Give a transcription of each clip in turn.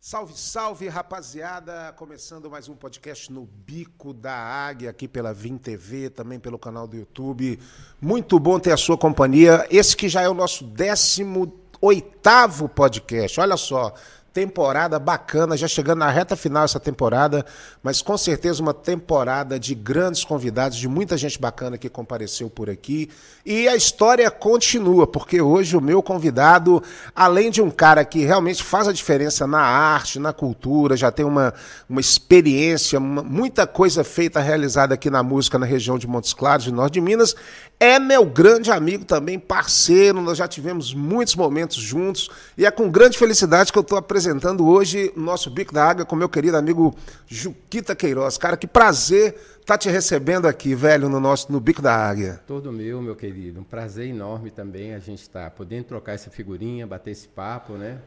Salve, salve, rapaziada! Começando mais um podcast no Bico da Águia, aqui pela Vim TV, também pelo canal do YouTube. Muito bom ter a sua companhia. Esse que já é o nosso 18 oitavo podcast. Olha só, temporada bacana, já chegando na reta final essa temporada, mas com certeza uma temporada de grandes convidados, de muita gente bacana que compareceu por aqui. E a história continua, porque hoje o meu convidado, além de um cara que realmente faz a diferença na arte, na cultura, já tem uma, uma experiência, uma, muita coisa feita, realizada aqui na música na região de Montes Claros, de Norte de Minas, é meu grande amigo também, parceiro, nós já tivemos muitos momentos juntos e é com grande felicidade que eu estou apresentando hoje o nosso Bico da Água com meu querido amigo Juquita Queiroz. Cara, que prazer estar tá te recebendo aqui, velho, no nosso no Bico da Águia. Todo meu, meu querido. Um prazer enorme também a gente estar tá podendo trocar essa figurinha, bater esse papo, né?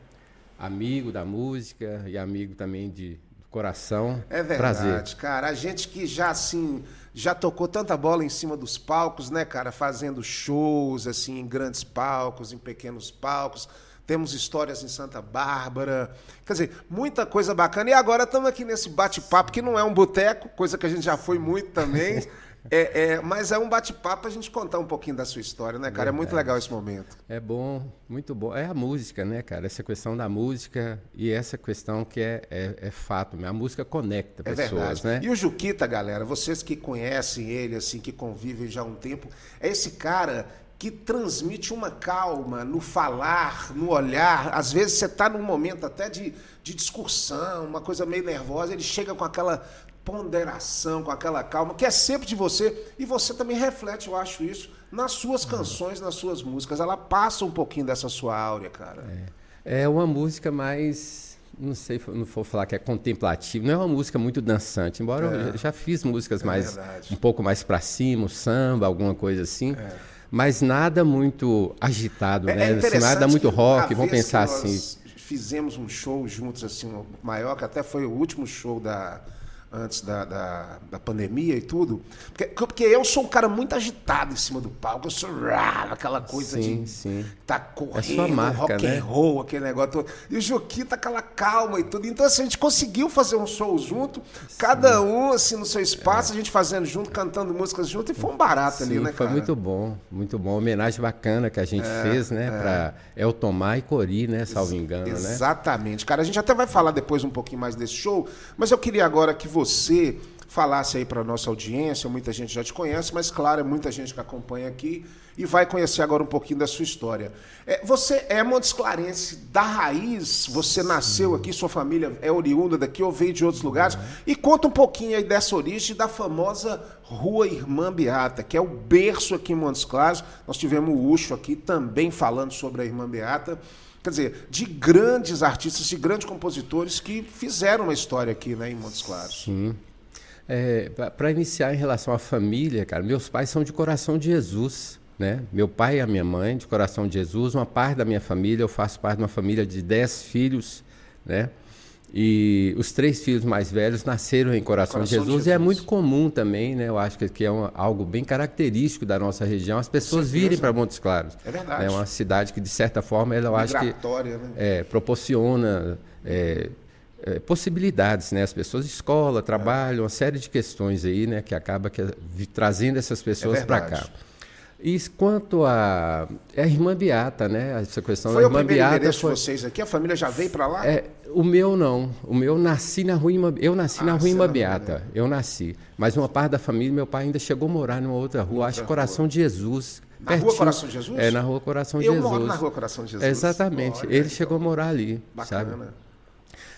Amigo da música e amigo também de coração. É verdade, prazer. cara. A gente que já assim já tocou tanta bola em cima dos palcos, né, cara? Fazendo shows, assim, em grandes palcos, em pequenos palcos. Temos histórias em Santa Bárbara. Quer dizer, muita coisa bacana. E agora estamos aqui nesse bate-papo, que não é um boteco, coisa que a gente já foi muito também. É, é, mas é um bate-papo a gente contar um pouquinho da sua história, né, cara? É muito legal esse momento. É bom, muito bom. É a música, né, cara? Essa questão da música e essa questão que é, é, é fato. A música conecta é pessoas, verdade. né? E o Juquita, galera, vocês que conhecem ele, assim, que convivem já há um tempo, é esse cara que transmite uma calma no falar, no olhar. Às vezes você está num momento até de, de discussão, uma coisa meio nervosa, ele chega com aquela ponderação, com aquela calma, que é sempre de você, e você também reflete, eu acho isso, nas suas canções, nas suas músicas. Ela passa um pouquinho dessa sua áurea, cara. É, é uma música mais. Não sei, não vou falar que é contemplativa, não é uma música muito dançante, embora é. eu já fiz músicas é mais verdade. um pouco mais para cima, samba, alguma coisa assim. É. Mas nada muito agitado, é, né? Assim, nada muito rock, vamos pensar assim. Fizemos um show juntos, assim, maior, que até foi o último show da, antes da, da, da, pandemia e tudo. Porque, porque eu sou um cara muito agitado em cima do palco, eu sou rá, aquela coisa sim, de sim. tá correndo, é marca, rock né? and roll, aquele negócio todo. E o Joaquim tá aquela calma e tudo. Então, assim, a gente conseguiu fazer um show junto, sim. cada um, assim, no seu espaço, é. a gente fazendo junto, cantando músicas junto, e foi um barato ali, né, cara? Foi muito bom, muito bom. Homenagem bacana que a gente é, fez, né, é. pra Eltomar e Cori, né, salvo engano, Exatamente. né? Exatamente. Cara, a gente até vai falar depois um pouquinho mais desse show, mas eu queria agora que você você falasse aí para nossa audiência, muita gente já te conhece, mas claro, é muita gente que acompanha aqui e vai conhecer agora um pouquinho da sua história. É, você é Montes Clarense da raiz, você nasceu aqui, sua família é oriunda daqui ou veio de outros lugares, uhum. e conta um pouquinho aí dessa origem da famosa Rua Irmã Beata, que é o berço aqui em Montes Claros. Nós tivemos o Ucho aqui também falando sobre a Irmã Beata quer dizer, de grandes artistas, de grandes compositores que fizeram uma história aqui né, em Montes Claros. Sim. É, Para iniciar em relação à família, cara, meus pais são de coração de Jesus. Né? Meu pai e a minha mãe, de coração de Jesus, uma parte da minha família, eu faço parte de uma família de dez filhos, né? E os três filhos mais velhos nasceram em Coração, Coração de, Jesus, de Jesus, e é muito comum também, né? Eu acho que, é uma, algo bem característico da nossa região, as pessoas virem para Montes Claros. É verdade. É uma cidade que, de certa forma, ela, eu acho que né? é, proporciona é, é, possibilidades, né? As pessoas escola, trabalho, uma série de questões aí, né? Que acaba que, trazendo essas pessoas é para cá. E quanto a, a irmã Beata, né? Essa questão foi da irmã o primeiro Beata endereço foi... de vocês aqui? A família já veio para lá? É, o meu não. O meu nasci na rua Ima... Eu nasci ah, na rua Ima Beata. Eu nasci. Mas uma parte da família, meu pai ainda chegou a morar numa outra rua, outra acho Coração de Jesus. Na pertinho. rua Coração de Jesus? É, na rua Coração de eu Jesus. Eu moro na rua Coração de Jesus. exatamente. Olha, Ele então. chegou a morar ali. Bacana. Sabe?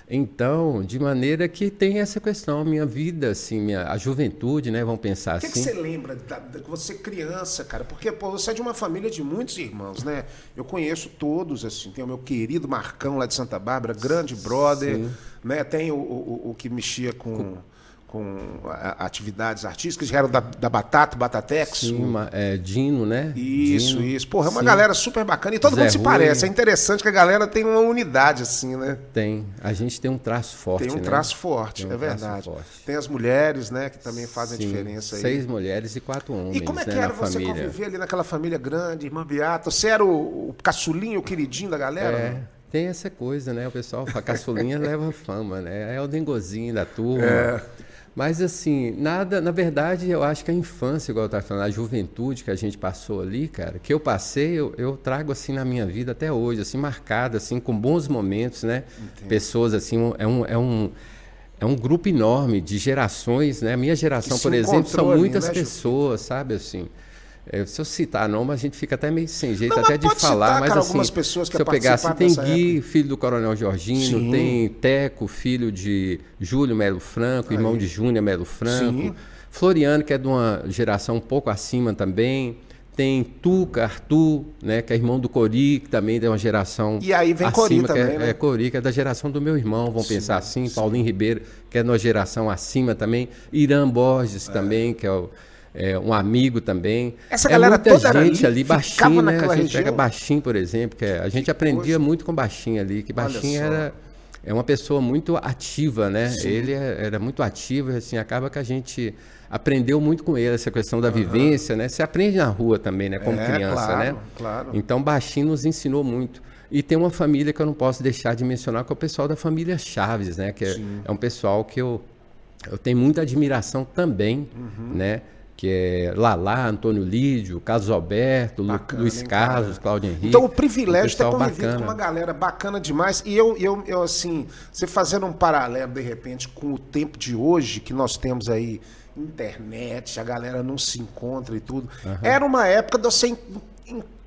Então, de maneira que tem essa questão, a minha vida, assim, minha, a juventude, né? Vamos pensar que assim. O que, você lembra da, da, você criança, cara? Porque pô, você é de uma família de muitos irmãos, né? Eu conheço todos, assim. Tem o meu querido Marcão lá de Santa Bárbara, grande brother, Sim. né? Tem o, o, o que mexia com, com com atividades artísticas, já era da, da Batata, Batatex. Sim, uma, é, Dino, né? Isso, Dino. isso. Porra, é uma Sim. galera super bacana e todo Zé mundo se Rui. parece. É interessante que a galera tem uma unidade, assim, né? Tem. A gente tem um traço forte. Tem um né? traço forte, um é verdade. Forte. Tem as mulheres, né, que também fazem Sim, a diferença aí. Seis mulheres e quatro homens. E como é que né, era você família. conviver ali naquela família grande, irmã Beata? Você era o, o caçulinho, o queridinho da galera? É. Tem essa coisa, né? O pessoal, a caçulinha leva fama, né? É o dengozinho da turma. É. Mas assim, nada, na verdade, eu acho que a infância, igual eu estava falando, a juventude que a gente passou ali, cara, que eu passei, eu, eu, trago assim na minha vida até hoje, assim, marcada, assim, com bons momentos, né? Entendo. Pessoas assim, é um, é um é um grupo enorme de gerações, né? A minha geração, por exemplo, são muitas ali, né, pessoas, sabe assim. É, se eu citar nome, a gente fica até meio sem jeito não, até de falar, citar, mas cara, assim, pessoas que se eu pegar assim, tem Gui, época. filho do Coronel Jorginho, Sim. tem Teco, filho de Júlio Melo Franco, Aí. irmão de Júnior Melo Franco, Sim. Floriano, que é de uma geração um pouco acima também, tem Tuca, Arthur, né, que é irmão do Cori, que também é uma geração E aí vem acima, Cori que também, é, né? é Cori, que é da geração do meu irmão, sim, pensar assim, sim. Paulinho Ribeiro, que é de uma geração acima também, Irã Borges é. também, que é o é, um amigo também. Essa é galera muita toda gente ali, baixinho, né? A gente região. pega baixinho, por exemplo, que é, a gente que aprendia coisa. muito com baixinho ali, que baixinho era é uma pessoa muito ativa, né? Sim. Ele é, era muito ativo, assim, acaba que a gente aprendeu muito com ele essa questão da uhum. vivência, né? Você aprende na rua também, né? Como é, criança, claro, né? Claro. Então, baixinho nos ensinou muito. E tem uma família que eu não posso deixar de mencionar, que é o pessoal da família Chaves, né? Que é, é um pessoal que eu, eu tenho muita admiração também, uhum. né? Que é Lalá, Antônio Lídio, Carlos Alberto, bacana, Luiz hein, Carlos, Cláudio Henrique. Então o privilégio de ter convivido bacana. com uma galera bacana demais. E eu, eu, eu, assim, você fazendo um paralelo, de repente, com o tempo de hoje, que nós temos aí internet, a galera não se encontra e tudo. Uhum. Era uma época de você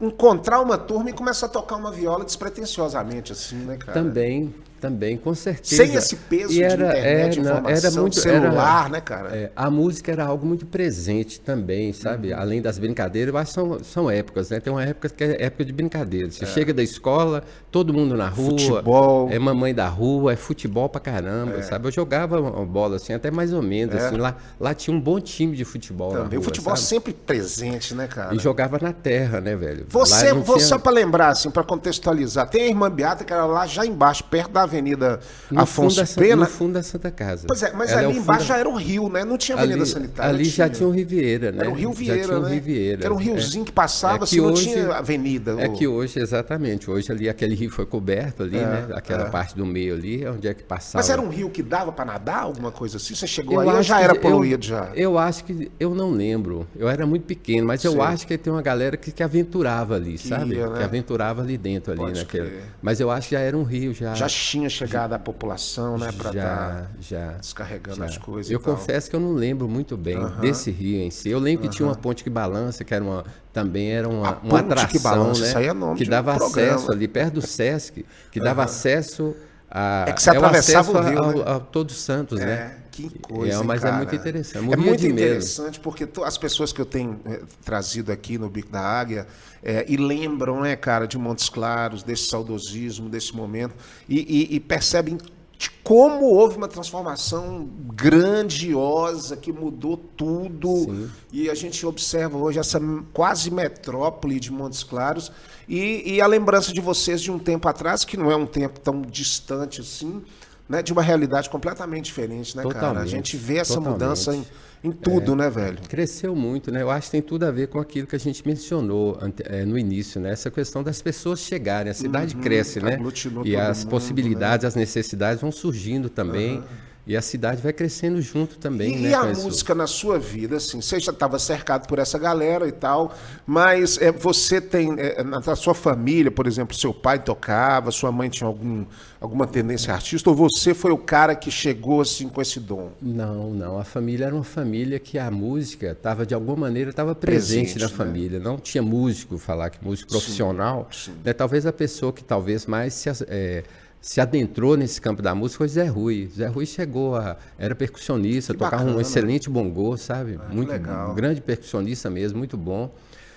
encontrar uma turma e começar a tocar uma viola despretensiosamente, assim, né, cara? Também, também, com certeza. Sem esse peso e era, de internet, era, de informação, era muito, celular, era, né, cara? É, a música era algo muito presente também, sabe? Uhum. Além das brincadeiras, eu acho que são, são épocas, né? Tem uma época que é época de brincadeira. Você é. chega da escola, todo mundo na rua. Futebol. É mamãe da rua, é futebol pra caramba, é. sabe? Eu jogava bola assim, até mais ou menos, É. assim. Lá, lá tinha um bom time de futebol Também. rua, o futebol sabe? sempre presente, né, cara? E jogava na terra, né, velho? Você, você tinha- só para lembrar, assim, para contextualizar, tem a Irmã Beata, que era lá já embaixo, perto da Avenida no Afonso da, Pena. No fundo da Santa Casa. Pois é, mas Ela ali o fundo embaixo da- já era o rio, né? Não tinha Avenida ali, Sanitária. ali já tinha o Riviera, né? Era o Rio Já Vieira, tinha o né? Riviera. Era um riozinho que passava, É assim, não hoje- tinha avenida. É que hoje, exatamente, hoje ali aquele rio foi coberto ali, É, né? Aquela é. parte do meio ali, onde é que passava. Mas era um rio que dava para nadar, alguma coisa assim? Você chegou Eu aí já era poluído já? Eu acho que eu não lembro. Eu era muito pequeno, mas eu acho que tem uma galera que, que aventurava ali, Que sabe? ia, né? Que aventurava ali dentro ali, Pode naquele. crer. Mas eu acho que já era um rio já. Já tinha chegado a população, né? Para já, estar já. descarregando já. as coisas. Eu confesso que eu não lembro muito bem Aham. desse rio em si. Eu lembro que tinha uma ponte que balança, que era uma, também era uma, uma ponte que atração, balança, né? isso aí é nome que um dava programa. acesso ali perto do Sesc, que dava acesso a É que você o atravessava o acesso rio, ao, né? ao Todos Santos, É, né? que coisa. É, mas é cara? muito interessante. É Morria muito medo. interessante porque as pessoas que eu tenho eh, trazido aqui no Bico da Águia eh, e lembram, né, cara, de Montes Claros, desse saudosismo, desse momento, e, e- e percebem de como houve uma transformação grandiosa que mudou tudo. Sim. E a gente observa hoje essa quase metrópole de Montes Claros e, e a lembrança de vocês de um tempo atrás, que não é um tempo tão distante assim, né, de uma realidade completamente diferente, né, cara? A Totalmente, gente vê essa totalmente. mudança em, em tudo, né, velho? Cresceu muito, né? Eu acho que tem tudo a ver com aquilo que a gente mencionou ante- eh, no início, né? Essa questão das pessoas chegarem. A cidade cresce, né? Uhum. E as mundo, possibilidades, as necessidades vão surgindo também. E a cidade vai crescendo junto também, E, né? e a isso. música na sua vida, assim, você já estava cercado por essa galera e tal, mas é, você tem, é, na, na sua família, por exemplo, seu pai tocava, sua mãe tinha algum, alguma tendência artista, ou você foi o cara que chegou assim com esse dom? Não, não. A família era uma família que a música estava de alguma maneira estava presente, Presente, na né? família. Não tinha músico falar que músico profissional. sim. Né? Talvez a pessoa que talvez mais se, eh, se adentrou nesse campo da música foi Zé Rui. Zé Rui chegou a era percussionista, Que tocava bacana. um excelente bongô, sabe? Ah, muito legal. um grande percussionista mesmo, muito bom.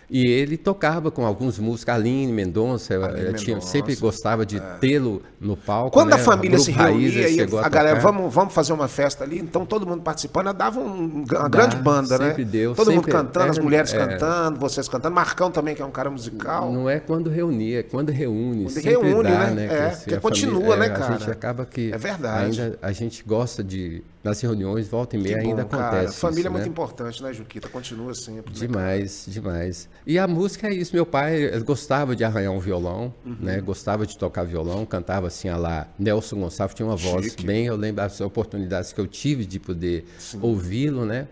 E ele tocava com alguns músicos, Aline Mendonça, eu, eu tinha, sempre gostava de é. tê-lo no palco. Quando né? a família se reunia e a, a galera, vamos, vamos fazer uma festa ali, então todo mundo participando, dava um, uma Dá, grande banda, né? Deu, todo mundo cantando, era, as mulheres é, cantando, vocês cantando, Marcão também, que é um cara musical. Não é quando reunia, é quando reúne. Quando reúne, dá, né? né? É, assim, porque continua, família, né, cara? A gente acaba que. É verdade. Ainda a gente gosta de. Nas reuniões, volta e meia, bom, ainda cara. acontece. Família isso, é muito né? importante, né, Juquita? Continua sempre. Demais, né, demais. E a música é isso. Meu pai gostava de arranhar um violão, uhum. né? Gostava de tocar violão, cantava assim a lá. Nelson Gonçalves tinha uma voz Chique. bem. Eu lembro das oportunidades que eu tive de poder ouvi-lo, né?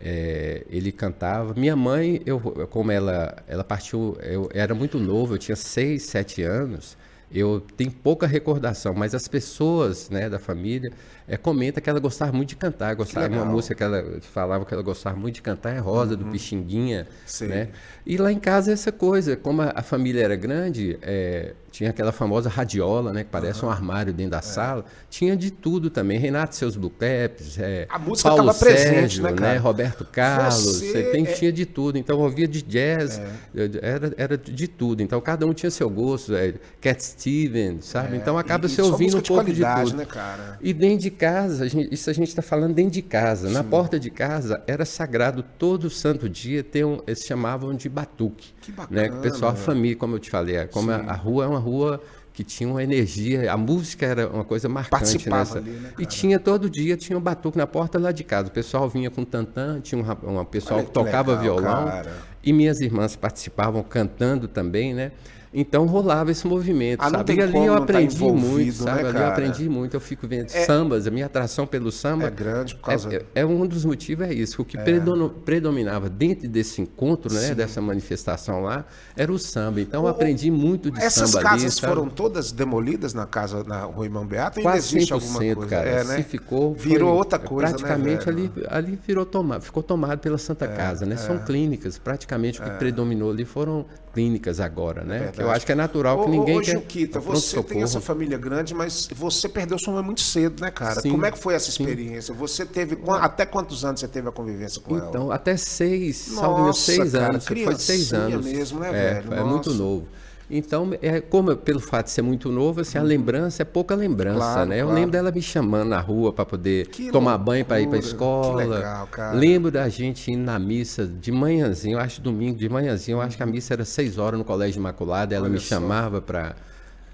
É, ele cantava. Minha mãe, eu, como ela, ela partiu, eu era muito novo, eu tinha seis, sete anos. Eu tenho pouca recordação, mas as pessoas né, da família é, comenta que ela gostava muito de cantar. Gostava uma música que ela falava que ela gostava muito de cantar é Rosa, uhum. do Pixinguinha. Né? E lá em casa essa coisa, como a, a família era grande, é, tinha aquela famosa radiola, né? Que parece uhum. um armário dentro da é. sala. Tinha de tudo também. Renato seus Blue Caps, é, a música estava presente, né? Né? Roberto Carlos, você, tem, é... tinha de tudo. Então ouvia de jazz, é. era, era de tudo. Então cada um tinha seu gosto. É, Cat Stevens, sabe? É, então acaba se ouvindo um pouco de, de tudo. Né, cara? E dentro de casa, a gente, isso a gente está falando dentro de casa. Sim. Na porta de casa era sagrado todo santo dia ter um, eles chamavam de batuque. Que bacana. Né? Que o pessoal, a família, como eu te falei, como a, a rua é uma rua que tinha uma energia, a música era uma coisa marcante nessa. Ali, né, e tinha todo dia, tinha um batuque na porta lá de casa. O pessoal vinha com tantã, tinha um, um pessoal Olha que tocava legal, violão. Cara. E minhas irmãs participavam cantando também, né? Então rolava esse movimento, ah, sabe? E ali eu tá aprendi tá muito, sabe? Né, ali eu aprendi muito, eu fico vendo é, sambas, a minha atração pelo samba. É grande por causa. É, é um dos motivos, é isso. O que é. predominava dentro desse encontro, né? Dessa manifestação lá, era o samba. Então eu aprendi muito de Essas samba. Essas casas ali, foram todas demolidas na casa na Rua Irmão Beato? Ainda Quase existe alguma coisa? Cara, é, né? Se ficou. Virou foi, outra coisa. Né, praticamente né, ali, ali virou tomado, ficou tomado pela Santa é, Casa, né? São é. clínicas. Praticamente o que é. predominou ali foram clínicas agora, né? Eu acho que é natural que ninguém ô, Juquita, você tem essa família grande, mas você perdeu sua mãe muito cedo, né, cara? Sim, Como é que foi essa experiência? Sim. Você teve até quantos anos você teve a convivência com então, ela? Então, até seis, Nossa, seis cara, anos. Foi seis anos mesmo, né, é, velho? É muito novo. Então, é, como pelo fato de ser muito novo, assim, a uhum. lembrança é pouca lembrança, claro, né? Eu claro. lembro dela me chamando na rua para poder que tomar loucura. banho para ir para a escola. Que legal, cara. Lembro da gente indo na missa de manhãzinho, acho domingo de manhãzinho, eu acho que a missa era seis horas no Colégio Imaculada, ela Olha me chamava para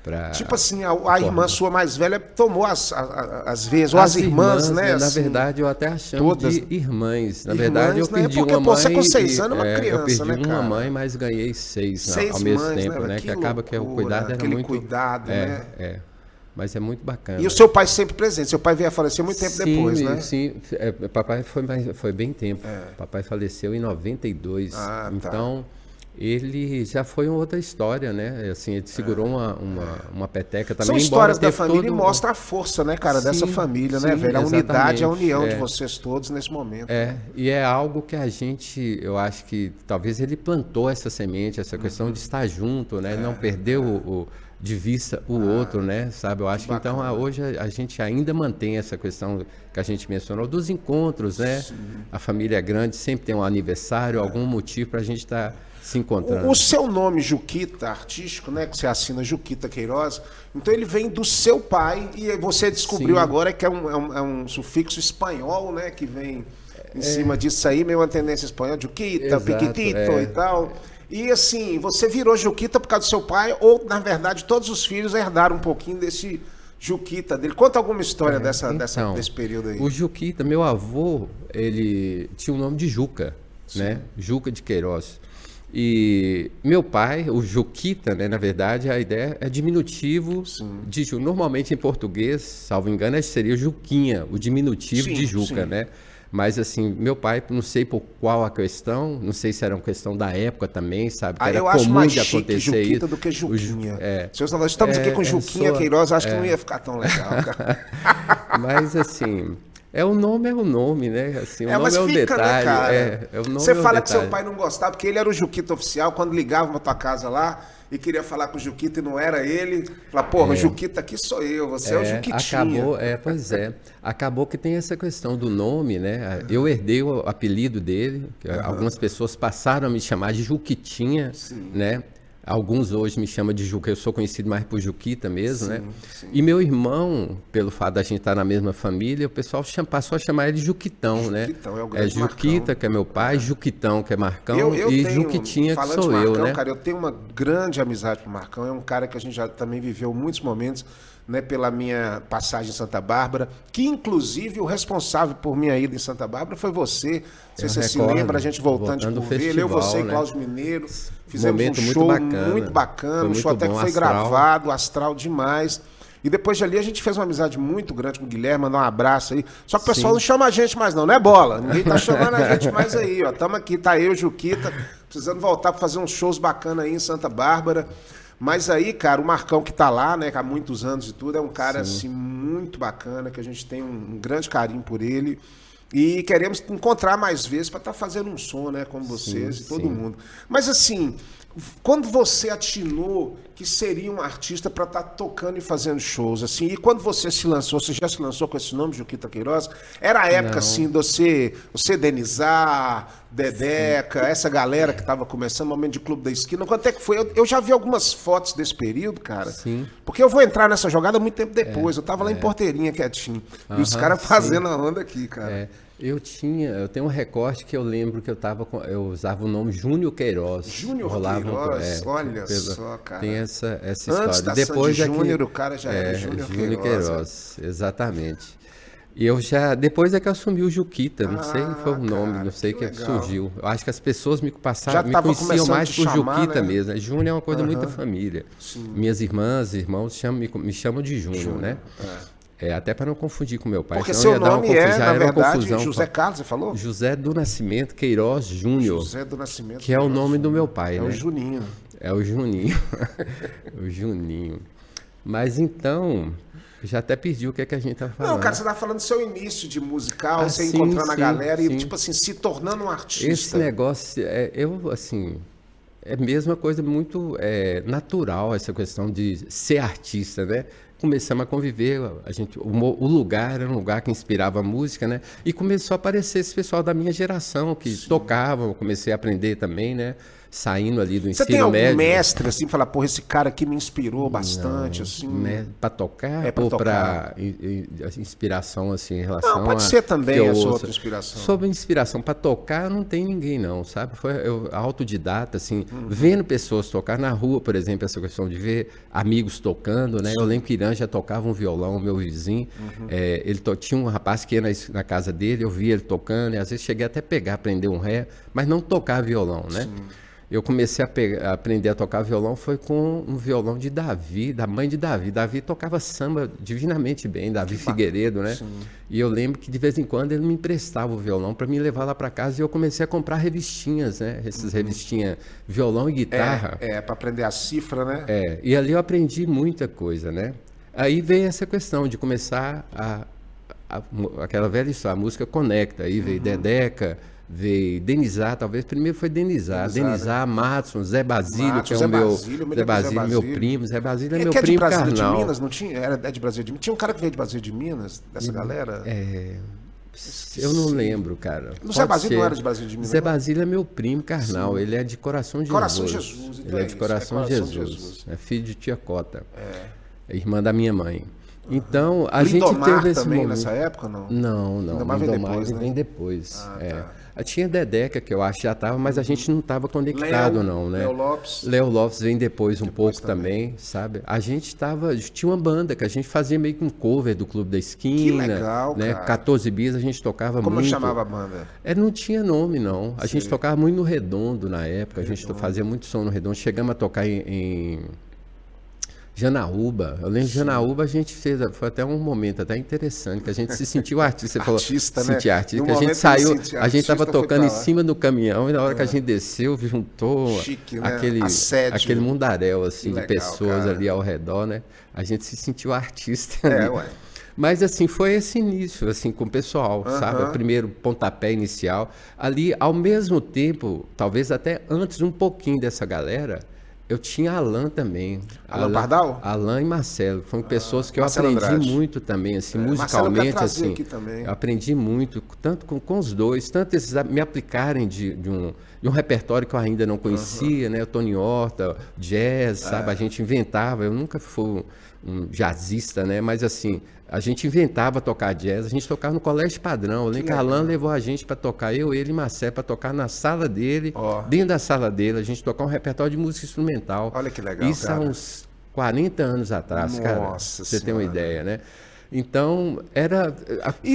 Pra... Tipo assim, a, a irmã sua mais velha tomou as, as vezes, ou as, as irmãs, irmãs, né? Na assim, verdade, eu até chamo todas... de irmãs. Na irmãs, verdade, eu né? perdi Porque, uma pô, mãe. Você com seis anos é uma criança, Eu perdi né, uma cara? mãe, mas ganhei seis, seis ao mesmo mães, tempo, né? né? Que, que acaba que o cuidado era muito... cuidado, é, né? É. Mas é muito bacana. E o seu pai sempre presente. Seu pai veio a falecer muito tempo sim, depois, né? Sim, é, papai foi, mais, foi bem tempo. É. Papai faleceu em 92. Ah, tá. Ele já foi uma outra história, né? Assim, ele segurou é, uma, uma, é. uma peteca também. São histórias da família todo... e mostra a força, né, cara, sim, dessa família, né, sim, né, velho? A unidade, a união é. de vocês todos nesse momento. É, né? e é algo que a gente, eu acho que talvez ele plantou essa semente, essa questão uhum. de estar junto, né? Não é, perder o, o, de vista o ah, outro, né? Sabe? Eu acho que, que então hoje a, a, gente ainda mantém essa questão que a gente mencionou dos encontros, né? Sim. A família é grande sempre tem um aniversário, algum motivo para a gente estar. Tá se encontrando. O, o, seu nome Juquita, artístico, né? Que você assina Juquita Queiroz, então ele vem do seu pai e você descobriu Sim. agora que é um, é, um, é um, sufixo espanhol, né? Que vem em é. cima disso aí, meio uma tendência espanhola, Juquita, Exato, Piquitito é. e tal. E assim, você virou Juquita por causa do seu pai, ou na verdade todos os filhos herdaram um pouquinho desse Juquita dele. Conta alguma história é, dessa, então, dessa, desse período aí. O Juquita, meu avô, ele tinha o nome de Juca, Sim. né? Juca de Queiroz. E meu pai, o Juquita, né, na verdade, a ideia é diminutivo sim. de. Normalmente em português, salvo engano, seria Juquinha, o diminutivo sim, de Juca, sim. né? Mas assim, meu pai, não sei por qual a questão, não sei se era uma questão da época também, sabe? Que ah, era eu comum acho mais de acontecer chique isso. do que Juquinha. Ju, é, Se nós estamos é, aqui com Juquinha, Queiroz, acho é, que não ia ficar tão legal, cara. Mas assim, É o nome, é o nome, né? Assim, o é, nome mas é o fica, detalhe. Né, cara? É, é o nome Você é fala que seu pai não gostava, porque ele era o Juquita oficial, quando ligava pra tua casa lá e queria falar com o Juquita e não era ele, fala, porra, o Juquita aqui sou eu, você é, o Juquitinha. Acabou, é, pois é. Acabou que tem essa questão do nome, né? Eu herdei o apelido dele, uhum. algumas pessoas passaram a me chamar de Juquitinha, Sim. né? Alguns hoje me chamam de Juca, eu sou conhecido mais por Juquita mesmo, sim, né? Sim. E meu irmão, pelo fato da gente estar na mesma família, o pessoal passou a chamar ele de Juquitão, Juquitão né? Juquitão é o grande É Juquita, Marcão. que é meu pai, é. Juquitão, que é Marcão, eu, eu e tenho, Juquitinha, que sou Marcão, eu, né? Cara, eu tenho uma grande amizade com o Marcão, é um cara que a gente já também viveu muitos momentos né, pela minha passagem em Santa Bárbara, que inclusive o responsável por minha ida em Santa Bárbara foi você. Não sei se você se lembra, a gente voltando, voltando de Curvelho, eu, você né? e Cláudio Mineiro, fizemos Momento um show muito bacana, muito bacana um show até que foi astral. gravado, astral demais. E depois de ali a gente fez uma amizade muito grande com o Guilherme, mandar um abraço aí. Só que o pessoal Sim. não chama a gente mais não, não é bola. Ninguém tá chamando a gente mais aí, ó. Tamo aqui, tá eu, Juquita, precisando voltar para fazer uns shows bacanas aí em Santa Bárbara. Mas aí, cara, o Marcão que tá lá, né, há muitos anos e tudo, é um cara Sim. assim muito bacana, que a gente tem um, um grande carinho por ele. E queremos encontrar mais vezes para estar tá fazendo um som, né, com vocês sim, e todo sim. mundo. Mas assim, quando você atinou que seria um artista para estar tá tocando e fazendo shows, assim, e quando você se lançou, você já se lançou com esse nome, Juquita Queiroz? Era a época, Não. assim, de você, você Denizar, Dedeca, Sim. essa galera que estava começando, momento de Clube da Esquina, quanto é que foi? Eu, eu, já vi algumas fotos desse período, cara, Sim. porque eu vou entrar nessa jogada muito tempo depois, é, eu tava lá é. em Porteirinha, quietinho, e os caras fazendo a onda aqui, cara. É. Eu tinha, eu tenho um recorte que eu lembro que eu tava com, eu usava o nome Júnior Queiroz. Júnior Queiroz, é, olha pela, só, cara. Tem essa, essa história. Antes da Depois de Júnior, o cara já é, era Júnior Queiroz. Queiroz exatamente. E eu já, depois é que eu assumi o Juquita, não ah, sei foi o nome, cara, não sei que, que surgiu. Eu acho que as pessoas me passaram, me conheciam mais por chamar, Juquita né? mesmo. Júnior é uma coisa uhum. muito família. Sim. Minhas irmãs, irmãos chamam, me, me chamam de Júnior, né? É. É, até para não confundir com meu pai. Porque seu nome é, na verdade, José Carlos, você falou? José do Nascimento Queiroz Júnior. José do Nascimento Que é o nome do meu pai, é né? É o Juninho. É o Juninho. o Juninho. Mas então, já até perdi o que, é que a gente tá falando. Não, cara, você tá falando do seu início de musical, ah, você sim, encontrando sim, a galera sim. e, tipo assim, se tornando um artista. Esse negócio, é, eu, assim, é mesmo uma coisa muito é, natural essa questão de ser artista, né? Começamos a conviver, a gente, o, o, lugar era um lugar que inspirava a música, né? E começou a aparecer esse pessoal da minha geração que Sim. tocavam, comecei a aprender também, né? Saindo ali do ensino médio. Você tem algum médio. mestre, assim, falar, porra, esse cara aqui me inspirou bastante, Não, assim? Né, para tocar é pra ou para inspiração, assim, em relação Não, pode a, ser também a sua outra inspiração. Sobre inspiração, para tocar não tem ninguém não, sabe? Foi eu, autodidata, assim, uhum. vendo pessoas tocar na rua, por exemplo, essa questão de ver amigos tocando, né? Sim. Eu lembro que Irã já tocava um violão, meu vizinho, uhum. é, ele tinha um rapaz que ia na, na, casa dele, eu via ele tocando, e às vezes cheguei até a pegar, aprender um ré, mas não tocar violão, né? Sim eu comecei a, pegar, a, aprender a tocar violão foi com um violão de Davi, da mãe de Davi. Davi tocava samba divinamente bem, Davi que Figueiredo, né? Sim. E eu lembro que de vez em quando ele me emprestava o violão para me levar lá para casa e eu comecei a comprar revistinhas, né? Essas uhum. revistinhas violão e guitarra. É, é para aprender a cifra, né? É, e ali eu aprendi muita coisa, né? Aí veio essa questão de começar a, a aquela velha história, a música conecta. Aí veio uhum. Dedeca, veio Denizar, talvez primeiro foi Denizar, Denizar, Denizar né? Matson, Zé Basílio, que é Zé o meu Basílio, Zé Basílio, meu primo, Zé Basílio é, é meu que é primo de Brasília, carnal. de Minas, não tinha? Era é de Brasília de Minas. Tinha um cara que veio de Brasília de Minas, dessa galera? É, eu não lembro, cara. O Zé Basílio não era de Brasília de Minas? Zé Basílio é meu primo carnal, Sim. ele é de Coração de Coração Jesus. Jesus. Então ele é, de Coração, é Coração Jesus. Jesus. É filho de tia Cota. É. irmã da minha mãe. Então, a Lindomar gente teve esse também momento. nessa época, não? Não, não. Lindomar vem depois, né? vem depois. Ah, é. tá. Tinha Dedeca, que eu acho que já estava, mas a gente não estava conectado, Léo, não, né? Léo Lopes. Léo Lopes vem depois um Depois pouco também. sabe? A gente estava. Tinha uma banda que a gente fazia meio que um cover do Clube da Esquina. Que legal, né? cara. 14 bis a gente tocava Como muito. chamava a banda? É, não tinha nome, não. A gente Sei. tocava muito no Redondo na época. A gente Redondo. fazia muito som no Redondo. Chegamos a tocar em. em Janaúba, eu lembro de Janaúba, a gente fez, foi até um momento até interessante, que a gente se sentiu artista, você falou, Artista, né? sentir artista, que a gente saiu, a gente estava tocando em. É. cima do caminhão, e na hora que a gente desceu, juntou Chique, né? aquele, Assédio. aquele mundaréu, assim, Que de legal, pessoas cara. ali ao redor, né? A gente se sentiu artista É, ué. Mas assim, foi esse início, assim, com o pessoal, uhum. sabe? O primeiro pontapé inicial. Ali, ao mesmo tempo, talvez até antes um pouquinho dessa galera, eu tinha Alan também. Alan, Alan Pardal? Alan e Marcelo. Foram ah, pessoas que eu Marcelo aprendi Andrade. muito também, assim, é, musicalmente, assim. Eu aprendi muito, tanto com, com os dois, tanto eles me aplicarem de, de, um, de um repertório que eu ainda não conhecia, uhum. né? O Tony Horta, jazz, é. sabe? A gente inventava, eu nunca fui um jazzista, né? Mas assim, a gente inventava tocar jazz, a gente tocava no colégio padrão. O Alan levou a gente para tocar, eu, ele e Marcelo, para tocar na sala dele, oh. dentro da sala dele, a gente tocar um repertório de música instrumental. Olha que legal. Isso cara. há uns 40 anos atrás, Nossa cara. Você tem uma ideia, né? Então, era.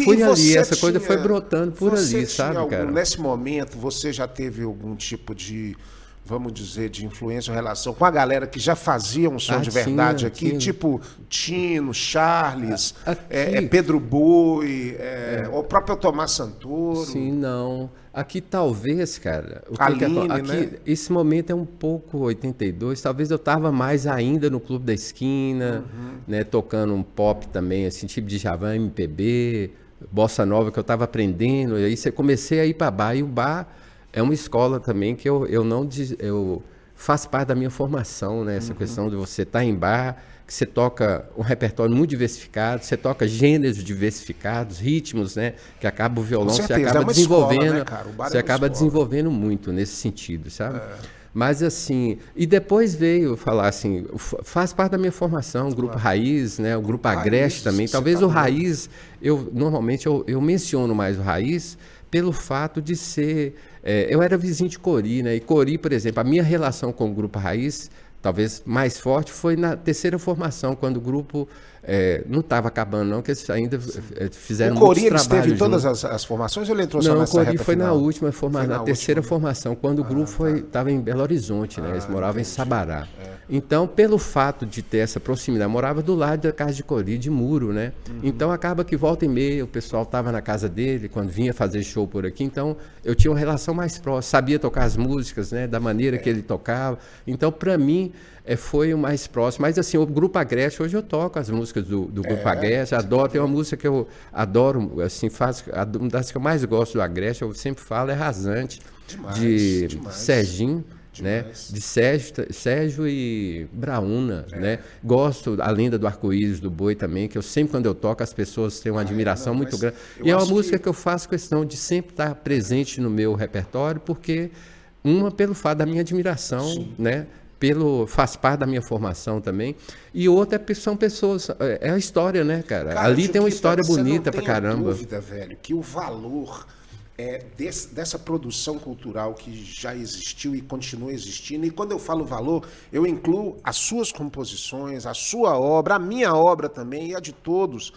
Foi ali, essa tinha, coisa foi brotando por ali, sabe, algum, cara? Nesse momento, você já teve algum tipo de vamos dizer, de influência ou relação com a galera que já fazia um som ah, de verdade tinha, aqui, tinha. tipo Tino, Charles, é, é, Pedro Boi, é, é. o próprio Tomás Santoro. Sim, não. Aqui talvez, cara, o Aline, aqui, né? esse momento é um pouco 82, talvez eu tava mais ainda no Clube da Esquina, uhum. né, tocando um pop também, assim, tipo de Javan, MPB, bossa nova que eu tava aprendendo, e aí você comecei a ir para bar e o bar é uma escola também que eu, eu não eu faz parte da minha formação, né? Essa uhum. questão de você estar tá em bar, que você toca um repertório muito diversificado, você toca gêneros diversificados, ritmos, né? Que acaba o violão, certeza, você acaba é desenvolvendo, escola, né, você é acaba escola. desenvolvendo muito nesse sentido, sabe? É. Mas assim, e depois veio falar assim, faz parte da minha formação, o grupo claro. Raiz, né, o grupo Agreste também. Talvez tá o Raiz, eu normalmente eu, eu menciono mais o Raiz pelo fato de ser. É, eu era vizinho de Cori, né? E Cori, por exemplo, a minha relação com o Grupo Raiz, talvez mais forte, foi na terceira formação, quando o grupo é, não estava acabando, não, que eles ainda é, fizeram o Cori, ele esteve em todas as, as, formações ou ele entrou não, só nessa o Cori foi final? na última formação, na, na, terceira última. formação, quando ah, o grupo estava tá. em Belo Horizonte, né? Eles ah, moravam entendi. em Sabará. É. Então, pelo fato de ter essa proximidade, morava do lado da casa de Cori, de muro, né? Uhum. Então acaba que volta e meia, o pessoal estava na casa dele, quando vinha fazer show por aqui, então eu tinha uma relação mais próxima, sabia tocar as músicas, né? Da maneira que é. ele tocava. Então, para mim, é, foi o mais próximo. Mas assim, o Grupo Agreste, hoje eu toco as músicas do, do Grupo é, Agreste, adoro, tem uma música que eu adoro, assim, faz, uma das que eu mais gosto do Agreste, eu sempre falo, é Rasante, demais, de demais. Serginho. Né? De Sérgio, Sérgio e Brauna, é. né? Gosto a lenda do arco-íris do boi também, que eu sempre quando eu toco as pessoas têm uma ah, admiração não, muito grande. E é uma música que... que eu faço questão de sempre estar presente no meu repertório, porque uma pelo fato da minha admiração, Sim. né? Pelo faz parte da minha formação também. E outra é, são pessoas, é, é a história, né, cara? cara Ali tem uma história bonita pra caramba. dúvida, velho, que o valor é, desse, dessa produção cultural que já existiu e continua existindo. E quando eu falo valor, eu incluo as suas composições, a sua obra, a minha obra também e a de todos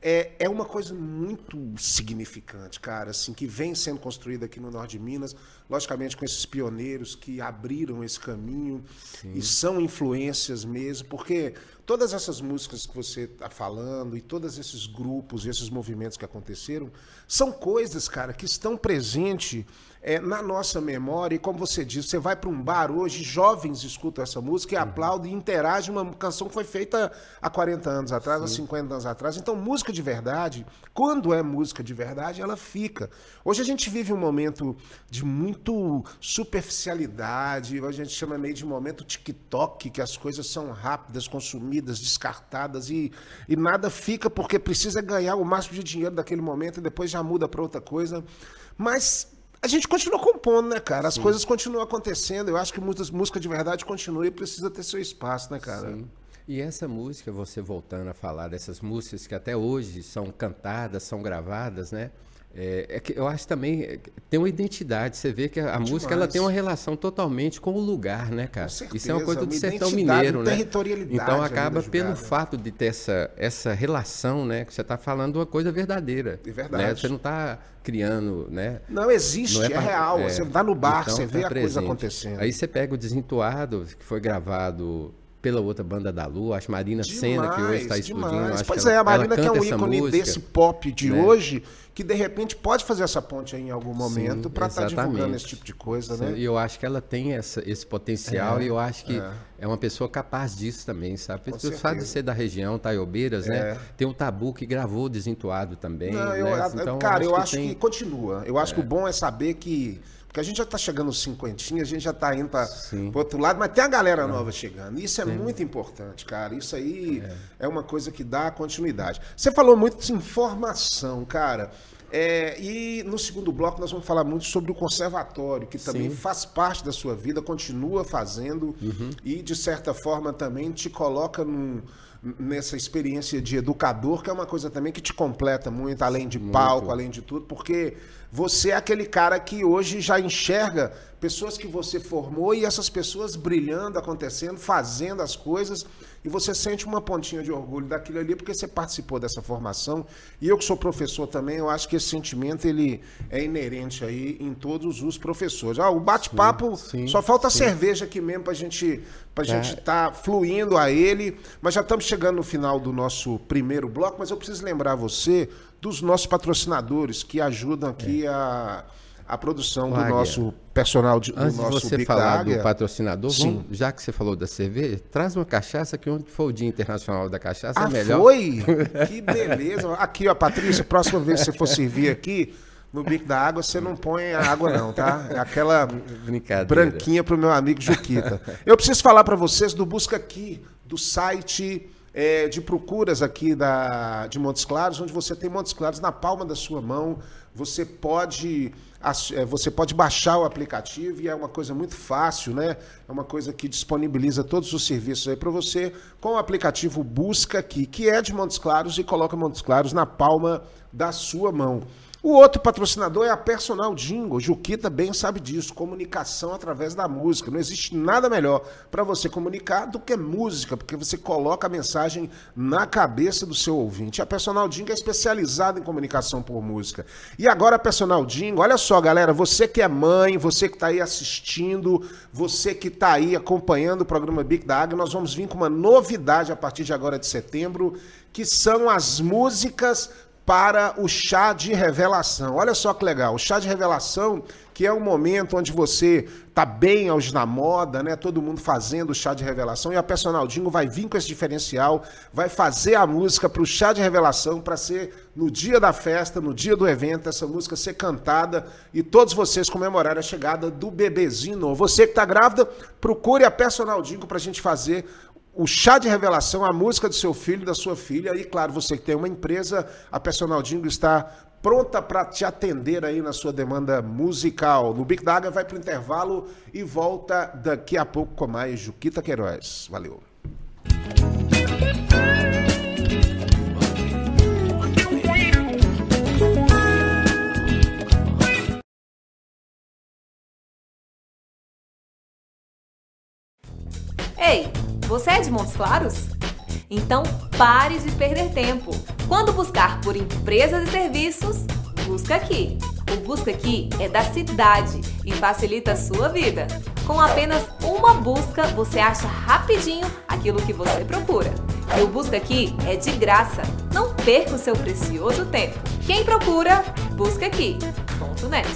é, é uma coisa muito significante, cara, assim, que vem sendo construída aqui no norte de Minas, logicamente com esses pioneiros que abriram esse caminho Sim. e são influências mesmo, porque todas essas músicas que você está falando e todos esses grupos e esses movimentos que aconteceram são coisas, cara, que estão presentes é, na nossa memória, e como você disse, você vai para um bar hoje, jovens escutam essa música e uhum. aplaudem e interagem uma canção que foi feita há 40 anos atrás, Sim. há 50 anos atrás. Então, música de verdade, quando é música de verdade, ela fica. Hoje a gente vive um momento de muito superficialidade, a gente chama meio de momento TikTok, que as coisas são rápidas, consumidas, descartadas e, e nada fica porque precisa ganhar o máximo de dinheiro daquele momento e depois já muda para outra coisa. Mas a gente continua compondo, né, cara? As Sim. coisas continuam acontecendo. Eu acho que muitas música de verdade continua e precisa ter seu espaço, né, cara? Sim. E essa música, você voltando a falar dessas músicas que até hoje são cantadas, são gravadas, né? É, é, que eu acho também é, tem uma identidade. Você vê que a, a música ela tem uma relação totalmente com o lugar, né, cara? Certeza, Isso é uma coisa do sertão mineiro, né? Então acaba pelo né? fato de ter essa, essa relação, né? Que você está falando uma coisa verdadeira. É verdade. Né? Você não está criando, né? Não existe, não é, é, real. É, você está no bar, então, você tá vê a coisa acontecendo. Aí você pega o Desentuado, que foi gravado pela outra banda da Lua, acho Marina demais, Senna, que hoje está explodindo. Pois é, ela, a Marina que é um ícone música, desse pop de né? hoje, que de repente pode fazer essa ponte aí em algum momento para estar tá divulgando esse tipo de coisa, Sim, né? E eu acho que ela tem essa, esse potencial é, e eu acho que é. é. uma pessoa capaz disso também, sabe? Pelo fato de ser da região, Taiobeiras, né? É. Tem o Tabu que gravou Desentuado também. Não, eu, né? então, cara, eu acho, que, tem... que, continua. Eu acho que o é. bom é saber que porque a gente já está chegando nos cinquentinhos, a gente já está indo para o outro lado, mas tem a galera nova chegando. Isso é Sim. muito importante, cara. Isso aí é. é uma coisa que dá continuidade. Você falou muito de informação, cara. É, e no segundo bloco nós vamos falar muito sobre o conservatório, que também Sim. faz parte da sua vida, continua fazendo uhum. e, de certa forma, também te coloca num, nessa experiência de educador, que é uma coisa também que te completa muito, além de palco, além de tudo, porque você é aquele cara que hoje já enxerga pessoas que você formou e essas pessoas brilhando, acontecendo, fazendo as coisas, e você sente uma pontinha de orgulho daquilo ali porque você participou dessa formação. E eu que sou professor também, eu acho que esse sentimento ele é inerente aí em todos os professores. Ah, o bate-papo só falta sim. cerveja aqui mesmo para gente para é. gente estar tá fluindo a ele, mas já estamos chegando no final do nosso primeiro bloco, mas eu preciso lembrar você dos nossos patrocinadores que ajudam aqui é. a, a produção do nosso personal de, Antes do nosso de você falar do patrocinador, vamos, já que você falou da cerveja, traz uma cachaça que onde for o Dia Internacional da Cachaça é ah, é melhor. foi? que beleza. Aqui, ó, Patrícia, próxima vez que você for servir aqui, no bico da água, você não põe a água não, tá? É aquela branquinha pro meu amigo Juquita. Eu preciso falar para vocês do Busca Aqui, do site é, de procuras aqui da, de Montes Claros, onde você tem Montes Claros na palma da sua mão. Você pode, é, você pode baixar o aplicativo e é uma coisa muito fácil, né? É uma coisa que disponibiliza todos os serviços aí para você com o aplicativo Busca Aqui, que é de Montes Claros e coloca Montes Claros na palma da sua mão. O outro patrocinador é a Personal Jingle. Juquita bem sabe disso. Comunicação através da música. Não existe nada melhor para você comunicar do que música, porque você coloca a mensagem na cabeça do seu ouvinte. A Personal Jingle é especializada em comunicação por música. E agora a Personal Jingle, olha só, galera, você que é mãe, você que está aí assistindo, você que está aí acompanhando o programa Big da Águia, nós vamos vir com uma novidade a partir de agora de setembro, que são as músicas para o chá de revelação. Olha só que legal, o chá de revelação, que é um momento onde você tá bem hoje na moda, né? Todo mundo fazendo o chá de revelação e a Personal Dingo vai vir com esse diferencial, vai fazer a música para o chá de revelação para ser no dia da festa, no dia do evento, essa música ser cantada e todos vocês comemorarem a chegada do bebezinho. Você que está grávida, procure a Personal Dingo para a gente fazer o chá de revelação, a música do seu filho, da sua filha. E claro, você que tem uma empresa, a Personal Dingo está pronta para te atender aí na sua demanda musical. No Big Daga vai para o intervalo e volta daqui a pouco com mais Juquita Queiroz. Valeu. Ei! Você é de Montes Claros? Então pare de perder tempo. Quando buscar por empresas e serviços, busca aqui. O Busca Aqui é da cidade e facilita a sua vida. Com apenas uma busca, você acha rapidinho aquilo que você procura. E o Busca Aqui é de graça. Não perca o seu precioso tempo. Quem procura, busca aqui. Ponto net.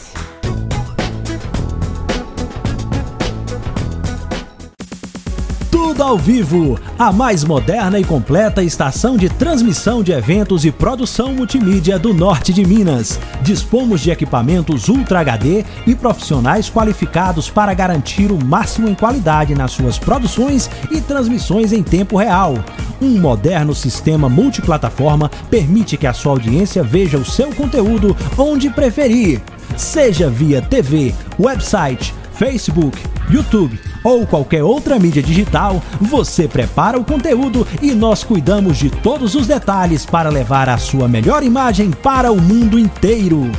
Tudo ao vivo, a mais moderna e completa estação de transmissão de eventos e produção multimídia do norte de Minas. Dispomos de equipamentos Ultra HD e profissionais qualificados para garantir o máximo em qualidade nas suas produções e transmissões em tempo real. Um moderno sistema multiplataforma permite que a sua audiência veja o seu conteúdo onde preferir, seja via TV, website, Facebook, YouTube ou qualquer outra mídia digital, você prepara o conteúdo e nós cuidamos de todos os detalhes para levar a sua melhor imagem para o mundo inteiro.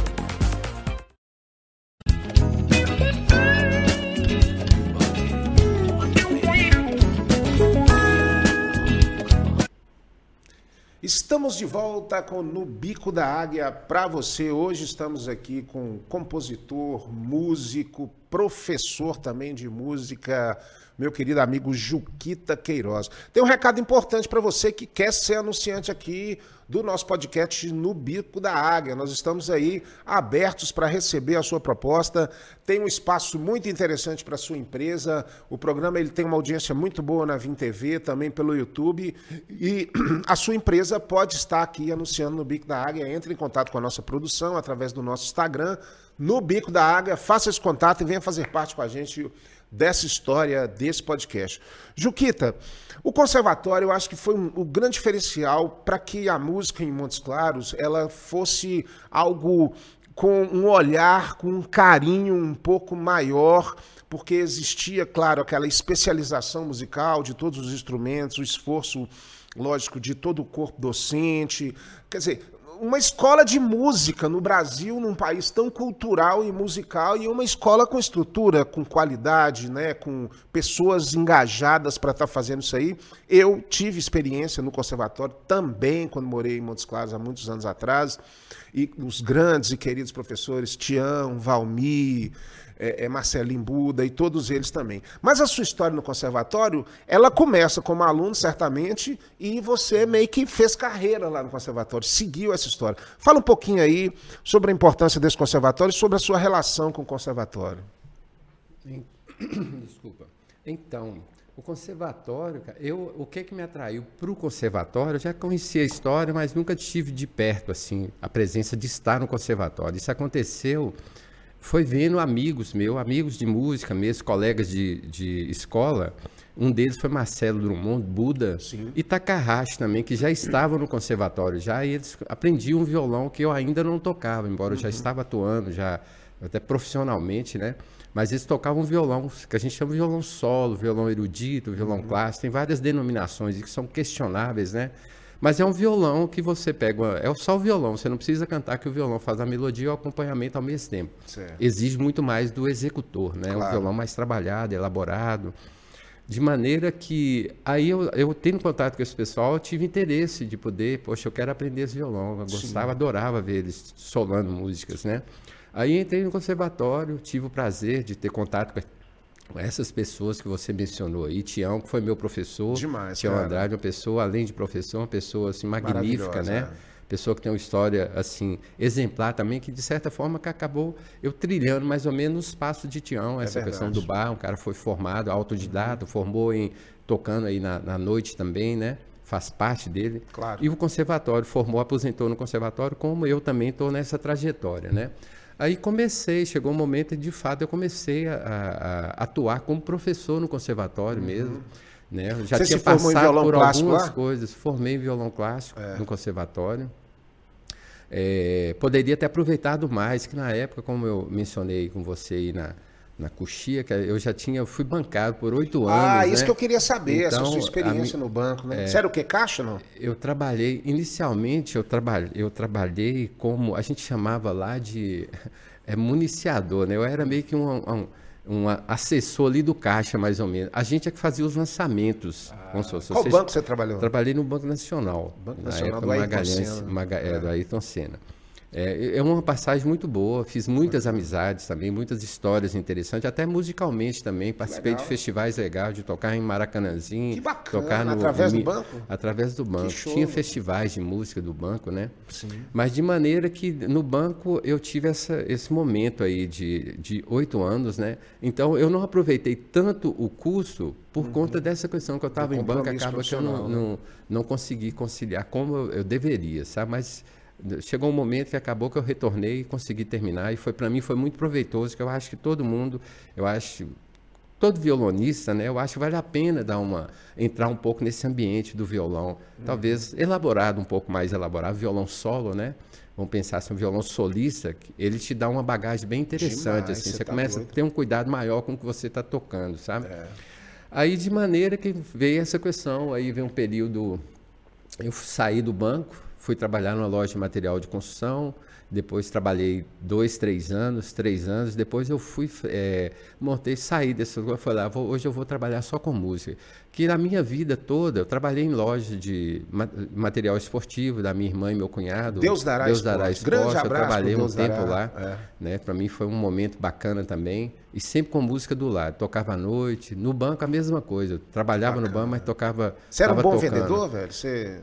Estamos de volta com No Bico da Águia para você. Hoje estamos aqui com compositor, músico, professor também de música, meu querido amigo Juquita Queiroz. Tem um recado importante para você que quer ser anunciante aqui do nosso podcast No Bico da Águia. Nós estamos aí abertos para receber a sua proposta. Tem um espaço muito interessante para sua empresa. O programa ele tem uma audiência muito boa na Vim TV, também pelo YouTube. E a sua empresa pode estar aqui anunciando no Bico da Águia. Entre em contato com a nossa produção através do nosso Instagram, no Bico da Águia. Faça esse contato e venha fazer parte com a gente dessa história, desse podcast. Juquita, o conservatório eu acho que foi um, o grande diferencial para que a música em Montes Claros ela fosse algo com um olhar, com um carinho um pouco maior, porque existia, claro, aquela especialização musical de todos os instrumentos, o esforço, lógico, de todo o corpo docente. Quer dizer, uma escola de música no Brasil, num país tão cultural e musical, e uma escola com estrutura, com qualidade, né, com pessoas engajadas para estar tá fazendo isso aí. Eu tive experiência no conservatório também, quando morei em Montes Claros há muitos anos atrás, e os grandes e queridos professores Tião, Valmir, é, é Marcelinho Buda e todos eles também. Mas a sua história no conservatório, ela começa como aluno, certamente, e você meio que fez carreira lá no conservatório, seguiu essa história. Fala um pouquinho aí sobre a importância desse conservatório e sobre a sua relação com o conservatório. Desculpa. Então, o conservatório, eu, o que que me atraiu para o conservatório? Eu já conhecia a história, mas nunca tive de perto assim a presença de estar no conservatório. Isso aconteceu foi vendo amigos meus, amigos de música mesmo, colegas de, de escola. Um deles foi Marcelo Drummond, Buda, Sim. e Takahashi também, que já estavam no conservatório já, e eles aprendiam um violão que eu ainda não tocava, embora uhum. eu já uhum. estava atuando, já até profissionalmente, né? Mas eles tocavam violão, que a gente chama de violão solo, violão erudito, violão uhum. clássico, tem várias denominações que são questionáveis, né? Mas é um violão que você pega, é só o violão, você não precisa cantar que o violão faz a melodia e o acompanhamento ao mesmo tempo. Certo. Exige muito mais do executor, né? Claro. Um violão mais trabalhado, elaborado. De maneira que aí eu, eu tendo contato com esse pessoal, eu tive interesse de poder, poxa, eu quero aprender esse violão. Eu gostava, Sim. adorava ver eles solando músicas, né? Aí entrei no conservatório, tive o prazer de ter contato com essas pessoas que você mencionou aí, Tião, que foi meu professor, Demais, Tião cara. Andrade, uma pessoa, além de professor, uma pessoa assim, magnífica, né? É. Pessoa que tem uma história assim exemplar também, que de certa forma que acabou eu trilhando mais ou menos os passos de Tião, é essa é questão do bar, um cara foi formado, autodidata, uhum. formou em tocando aí na, na noite também, né? faz parte dele. Claro. E o conservatório formou, aposentou no conservatório, como eu também estou nessa trajetória, né? Aí comecei, chegou um momento de fato eu comecei a, a, a atuar como professor no conservatório uhum. mesmo. Né? Eu já Você tinha passado por algumas lá? coisas, formei em violão clássico é. no conservatório. É, poderia ter aproveitado mais, que na época, como eu mencionei com você aí na, na coxia, que eu já tinha, fui bancado por oito ah, anos. Ah, isso né? que eu queria saber, então, essa sua experiência no banco, né? É, Você era o que, caixa não? Eu trabalhei, inicialmente eu trabalhei, eu trabalhei como, a gente chamava lá de é, municiador, né? Eu era meio que um, um, um, assessor ali do caixa, mais ou menos. A gente é que fazia os lançamentos. Ah, qual banco você trabalhou? Trabalhei no Banco Nacional. Banco Nacional época, do Ayrton Senna. Maga, é. do Ayrton Senna. É, é uma passagem muito boa, fiz muitas amizades também, muitas histórias interessantes, até musicalmente também. Participei Legal. de festivais legais, de tocar em Maracanãzinho. Que bacana, tocar no, através do banco? Através do banco. Tinha festivais de música do banco, né? Sim. Mas de maneira que no banco eu tive essa, esse momento aí de oito anos, né? Então eu não aproveitei tanto o curso por uhum. conta dessa questão que eu estava em banco, acaba que eu não, né? não, não consegui conciliar como eu, eu deveria, sabe? Mas chegou um momento que acabou que eu retornei e consegui terminar e foi para mim foi muito proveitoso que eu acho que todo mundo eu acho todo violonista né eu acho que vale a pena dar uma entrar um pouco nesse ambiente do violão uhum. talvez elaborado um pouco mais elaborado violão solo né vamos pensar assim um violão solista ele te dá uma bagagem bem interessante Demais, assim você, tá começa doido. a ter um cuidado maior com o que você está tocando sabe é. aí de maneira que veio essa questão aí veio um período eu saí do banco fui trabalhar numa loja de material de construção, depois trabalhei dois, três anos, três anos. Depois eu fui, é, montei, saí desse lugar. Falei, ah, vou, hoje eu vou trabalhar só com música. Que na minha vida toda, eu trabalhei em loja de material esportivo da minha irmã e meu cunhado. Deus dará Deus dará esporte. Grande eu trabalhei um tempo dará. lá. É. Né? Para mim foi um momento bacana também. E sempre com música do lado. Tocava à noite. No banco a mesma coisa. Eu trabalhava Bacana. no banco, mas tocava. Você era um bom tocando. vendedor, velho? Você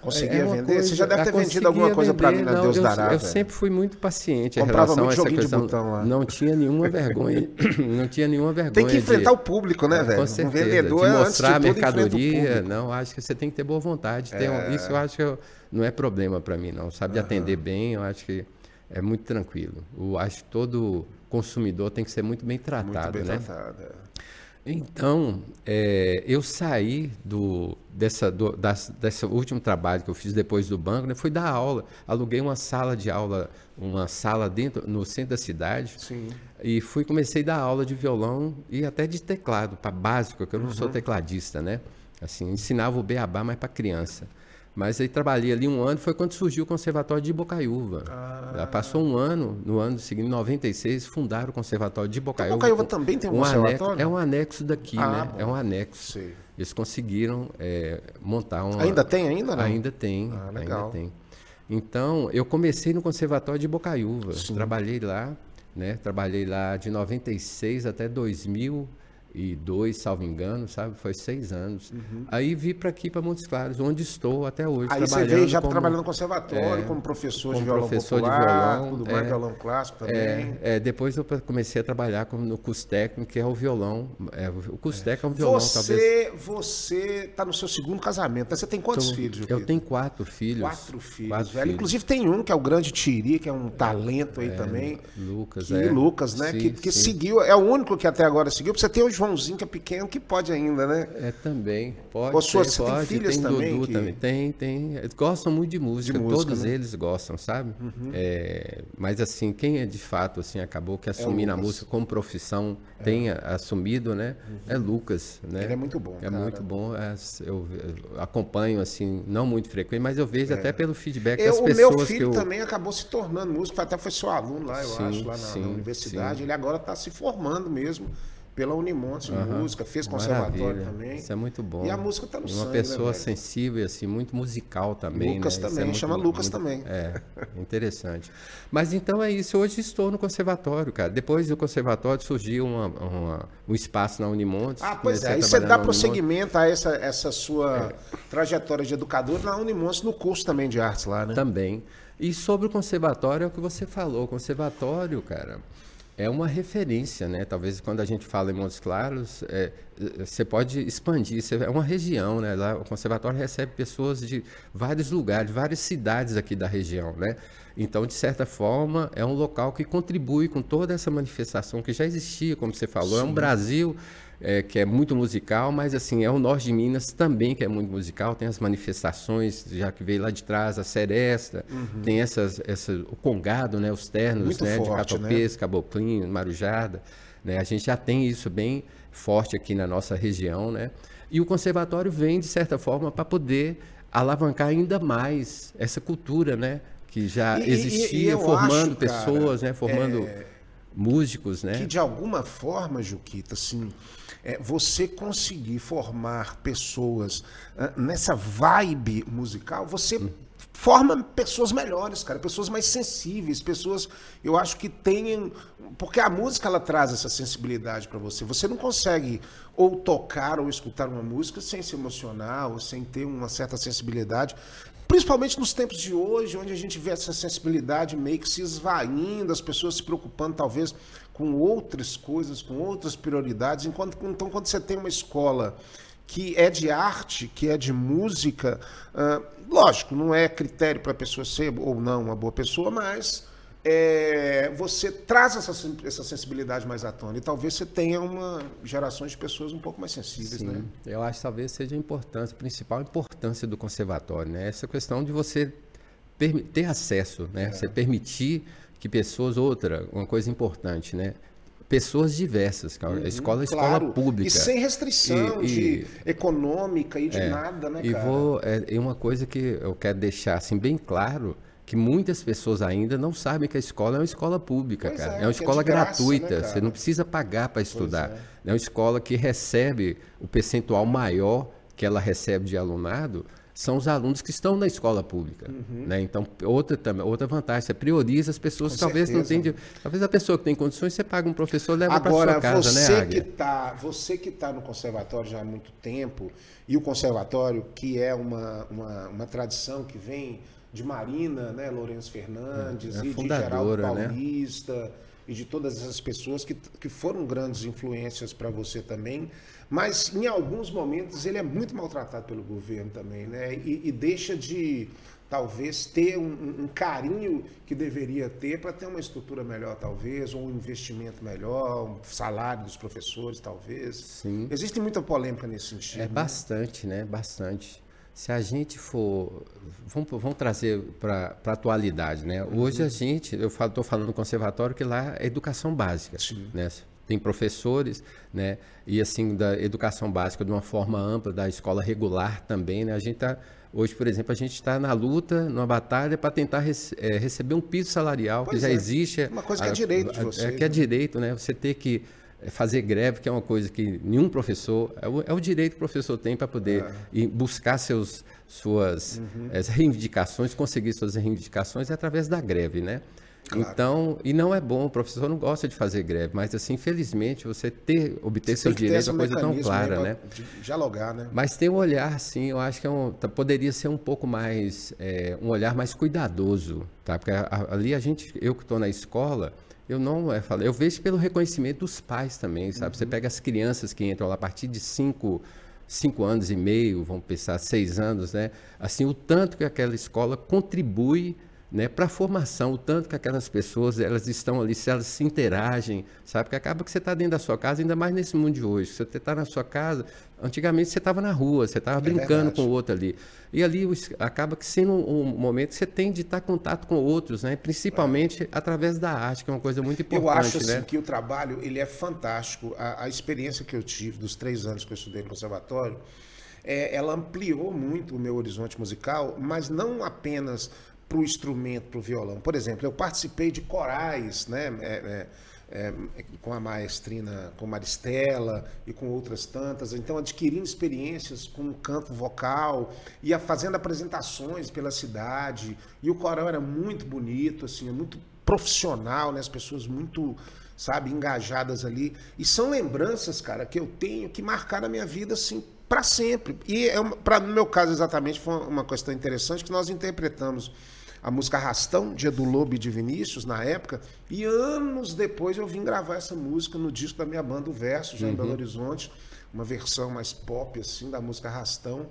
conseguia É uma vender? coisa- Você já deve ter eu vendido alguma coisa para mim não, Deus eu, dará. Eu velho. sempre fui muito paciente em Comprava relação muito a essa joguinho de questão. botão lá. Não tinha nenhuma vergonha. não tinha nenhuma vergonha. Tem que enfrentar de, o público, né, velho? Com Um certeza, vendedor de é, antes mostrar a de tudo, o mercadoria. Não, acho que você tem que ter boa vontade. Ter um- isso eu acho que eu- não é problema para mim, não. Sabe de atender bem, eu acho que é muito tranquilo. Eu acho que todo consumidor tem que ser muito bem Muito tratado, bem né? tratado. é. Então, é, eu saí do, dessa, do, das, desse último trabalho que eu fiz depois do banco, né, fui dar aula. Aluguei uma sala de aula, uma sala dentro, no centro da cidade. Sim. E fui, comecei a dar aula de violão e até de teclado, para básico, que eu não Uhum. sou tecladista, né? Assim, ensinava o beabá, mas para criança. Mas aí trabalhei ali um ano, foi quando surgiu o Conservatório de Bocaiúva. Ah. Passou um ano, no ano seguinte, em 96, fundaram o Conservatório de Bocaiúva. Bocaiúva também tem um anexo- conservatório? é um anexo daqui, Ah, né? bom. É um anexo. Sei. Eles conseguiram é, montar uma... Ainda tem ainda, não? Ainda tem, Ah, legal. ainda tem. Então, eu comecei no Conservatório de Bocaiúva. Sim. Trabalhei lá, né? Trabalhei lá de 96 até 2002, salvo engano, sabe? Foi seis anos. Aí vi para aqui, para Montes Claros, onde estou até hoje. Uhum. Aí você veio já como- trabalhando no conservatório, É, como professor de como violão professor de popular, violão, tudo mais, é. violão clássico também. É, é, depois eu comecei a trabalhar no curso técnico, que é o violão. É, o curso técnico é um violão, talvez. Você, você tá no seu segundo casamento, né? Você tem quantos Então, filhos? Eu tenho quatro filhos. Quatro filhos, Quatro velho. filhos. Inclusive tem um que é o grande Tiri, que é um talento aí também. Lucas, Que é. Lucas, né? Sim, que que seguiu, é o único que até agora seguiu. Você tem o Joãozinho, que é pequeno, que pode ainda, né? É também, pode Ô, sua, você tem pode, filhas tem também Dudu que- também, tem, tem, eles gostam muito de música, música, todos né? Uhum. eles gostam, sabe? É, mas assim, quem é de fato, assim, acabou que assumir na Lucas. música como profissão, tenha assumido, né? É Lucas, né? Ele é muito bom, É cara. muito bom, é, eu, eu acompanho, assim, não muito frequente, mas eu vejo até pelo feedback É. Eu, das o pessoas meu que filho eu... também acabou se tornando músico, até foi seu aluno lá, eu Sim, acho, lá na, na sim, universidade. sim. Ele agora está se formando mesmo pela Unimonte de música, fez conservatório Maravilha. também. Isso é muito bom. E a música tá no E Uma sangue, né, pessoa velho? sensível, assim, muito musical também. Lucas né? Isso também, muito- chama Lucas muito- também. É, interessante. Mas então é isso, hoje estou no conservatório, cara. Depois do conservatório surgiu uma- uma- um espaço na Unimontes. Ah, pois é. Aí você dá Unimontes. prosseguimento a essa, essa sua trajetória de educador na Unimonte, no curso também de artes lá, né? Também. E sobre o conservatório, é o que você falou. O conservatório, cara, é uma referência, né? Talvez quando a gente fala em Montes Claros, é, você pode expandir. Você, é uma região, né? Lá, o conservatório recebe pessoas de vários lugares, várias cidades aqui da região, né? Então, de certa forma, é um local que contribui com toda essa manifestação que já existia, como você falou. É um Brasil é, que é muito musical, mas assim, é o norte de Minas também que é muito musical, tem as manifestações, já que veio lá de trás, a seresta, tem essas, essa, o congado, né, os ternos, Uhum. Muito né, de forte, Catopês, Caboclinho, Marujada, né, a gente já tem isso bem forte aqui na nossa região, né, e o conservatório vem, de certa forma, para poder alavancar ainda mais essa cultura, né, que já E- e- e existia, eu formando acho, cara, pessoas, né, formando é, músicos, né, que de alguma forma, Juquita, assim, é, você conseguir formar pessoas ah, nessa vibe musical, você forma pessoas melhores, cara, pessoas mais sensíveis, pessoas, eu acho que tenham, porque a música ela traz essa sensibilidade para você. Você não consegue ou tocar ou escutar uma música sem se emocionar ou sem ter uma certa sensibilidade. Principalmente nos tempos de hoje, onde a gente vê essa sensibilidade meio que se esvaindo, as pessoas se preocupando talvez com outras coisas, com outras prioridades. Enquanto, então, quando você tem uma escola que é de arte, que é de música, ah, lógico, não é critério para a pessoa ser ou não uma boa pessoa, mas é, você traz essa, essa sensibilidade mais à tona. E talvez você tenha uma gerações de pessoas um pouco mais sensíveis, né? Sim, eu acho que talvez seja a importância, a principal importância do conservatório, né? Essa questão de você ter acesso, né? Você permitir que pessoas, outra, uma coisa importante, né? pessoas diversas. Cara. A escola é escola Claro. pública. E sem restrição E- de e- econômica e de É. nada, né, E cara? vou é, e uma coisa que eu quero deixar assim bem claro que muitas pessoas ainda não sabem que a escola é uma escola pública, Pois cara. é, É, que é uma de escola graça, gratuita. né, Você não precisa pagar para estudar. é. É. uma escola que recebe o percentual maior que ela recebe de alunado são os alunos que estão na escola pública, né? Então outra também outra vantagem você prioriza as pessoas Uhum. Que talvez não certeza. tenham, talvez a pessoa que tem condições você paga um professor e leva para Agora, sua casa, você né, que Águia? tá, você que está no conservatório já há muito tempo, e o conservatório, que é uma, uma, uma tradição que vem de Marina, né, Lourenço Fernandes, É, é e de Geraldo né? Paulista, e de todas essas pessoas que, que foram grandes influências para você também. Mas em alguns momentos ele é muito maltratado pelo governo também, né? E, e deixa de talvez ter um, um- um carinho que deveria ter para ter uma estrutura melhor, talvez, ou um investimento melhor, um salário dos professores, talvez. Sim. Existe muita polêmica nesse sentido. É né? bastante, né? Bastante. Se a gente for. Vamos, vamos trazer para a atualidade, né? Hoje a gente, eu estou falando no conservatório que lá é educação básica. Sim. Né? Tem professores, né? E assim, da educação básica de uma forma ampla, da escola regular também, né? A gente tá. Hoje, por exemplo, a gente está na luta, numa batalha para tentar rece- eh, receber um piso salarial Pois que já é. existe. Uma coisa que é direito de vocês, É, que é né? direito, né? Você ter que fazer greve, que é uma coisa que nenhum professor é o, é o direito que o professor tem para poder É. ir buscar seus suas Uhum. eh, reivindicações, conseguir suas reivindicações é através da greve, né? Claro. Então, e não é bom, o professor não gosta de fazer greve, mas assim, infelizmente, você ter obter que ter direitos é uma coisa tão clara, né? Dialogar, né? Mas tem um olhar, sim, eu acho que é um, tá- poderia ser um pouco mais, é, um olhar mais cuidadoso, tá? Porque ali a gente, eu que estou na escola, eu não, é, falo, eu vejo pelo reconhecimento dos pais também, sabe? Você pega as crianças que entram lá a partir de cinco, cinco anos e meio, vamos pensar seis anos, né? Assim, o tanto que aquela escola contribui né, para a formação, o tanto que aquelas pessoas elas estão ali, se elas se interagem, sabe? Porque acaba que você está dentro da sua casa, ainda mais nesse mundo de hoje. Você está na sua casa, antigamente você estava na rua, você estava brincando É verdade. com o outro ali. E ali acaba que sendo um, momento que você tem de estar em contato com outros, né? principalmente através da arte, que é uma coisa muito importante. Eu acho assim, né? que o trabalho ele é fantástico. A, a experiência que eu tive dos três anos que eu estudei no conservatório, é, ela ampliou muito o meu horizonte musical, mas não apenas para o instrumento, para o violão. Por exemplo, eu participei de corais, né? é, é, é, com a maestrina, com Maristela e com outras tantas, então adquirindo experiências com o canto vocal, ia fazendo apresentações pela cidade, e o coral era muito bonito, assim, muito profissional, né? As pessoas muito, sabe, engajadas ali. E são lembranças, cara, que eu tenho que marcar na minha vida, assim, para sempre. E é para no meu caso exatamente foi uma questão interessante que nós interpretamos a música Arrastão, dia do Lobo e de Vinícius, na época, e anos depois eu vim gravar essa música no disco da minha banda, o Verso, já em Belo Horizonte, uma versão mais pop, assim, da música Arrastão,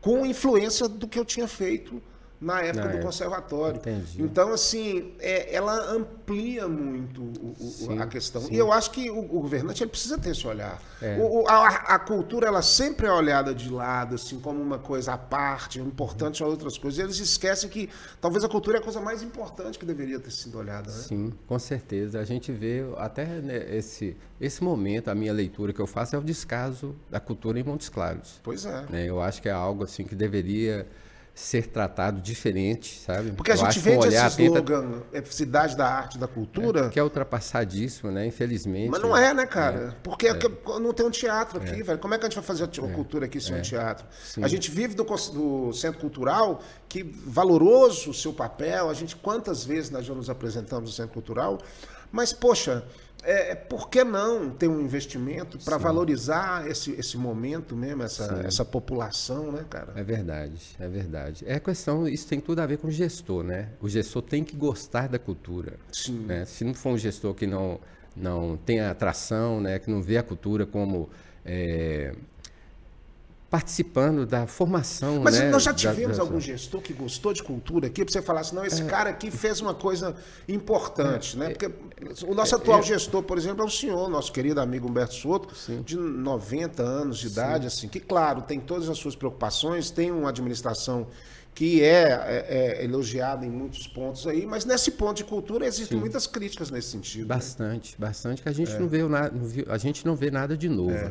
com influência do que eu tinha feito na época do conservatório. Entendi. Então, assim, é, ela amplia muito o- o- Sim, a questão. sim. E eu acho que o, o governante ele precisa ter esse olhar. É. A, a cultura, ela sempre é olhada de lado, assim, como uma coisa à parte, importante a outras coisas. E eles esquecem que talvez a cultura é a coisa mais importante que deveria ter sido olhada, né? Sim, com certeza. A gente vê até né, esse, esse momento, a minha leitura que eu faço é o descaso da cultura em Montes Claros. Pois é. né? Eu acho que é algo assim que deveria ser tratado diferente, sabe? Porque a Eu gente que um vende olhar esse slogan, é, cidade da arte e da cultura, que é ultrapassadíssimo, né? Infelizmente. Mas não é, né, cara? Porque aqui- não tem um teatro aqui, velho. Como é que a gente vai fazer a a cultura aqui sem um teatro? A gente vive do, do centro cultural, que valoroso o seu papel. A gente, quantas vezes nós já nos apresentamos no centro cultural? Mas, poxa, é, por que não ter um investimento para valorizar esse, esse momento mesmo, essa, essa população, né, cara? É verdade, é verdade. É questão, isso tem tudo a ver com o gestor, né? O gestor tem que gostar da cultura. Sim. né? Se não for um gestor que não, não tem atração, né? que não vê a cultura como é, participando da formação. Mas né? nós já da- tivemos da- algum gestor que gostou de cultura aqui, para você falar assim, não, esse cara aqui fez uma coisa importante, né? Porque o nosso atual gestor, por exemplo, é o senhor, nosso querido amigo Humberto Soto, de 90 anos de idade, assim, que, claro, tem todas as suas preocupações, tem uma administração que é, é, é, elogiado em muitos pontos aí, mas nesse ponto de cultura existem Sim. muitas críticas nesse sentido. Né? Bastante, né? bastante, que a gente, é. não vê, a gente não vê nada de novo, é.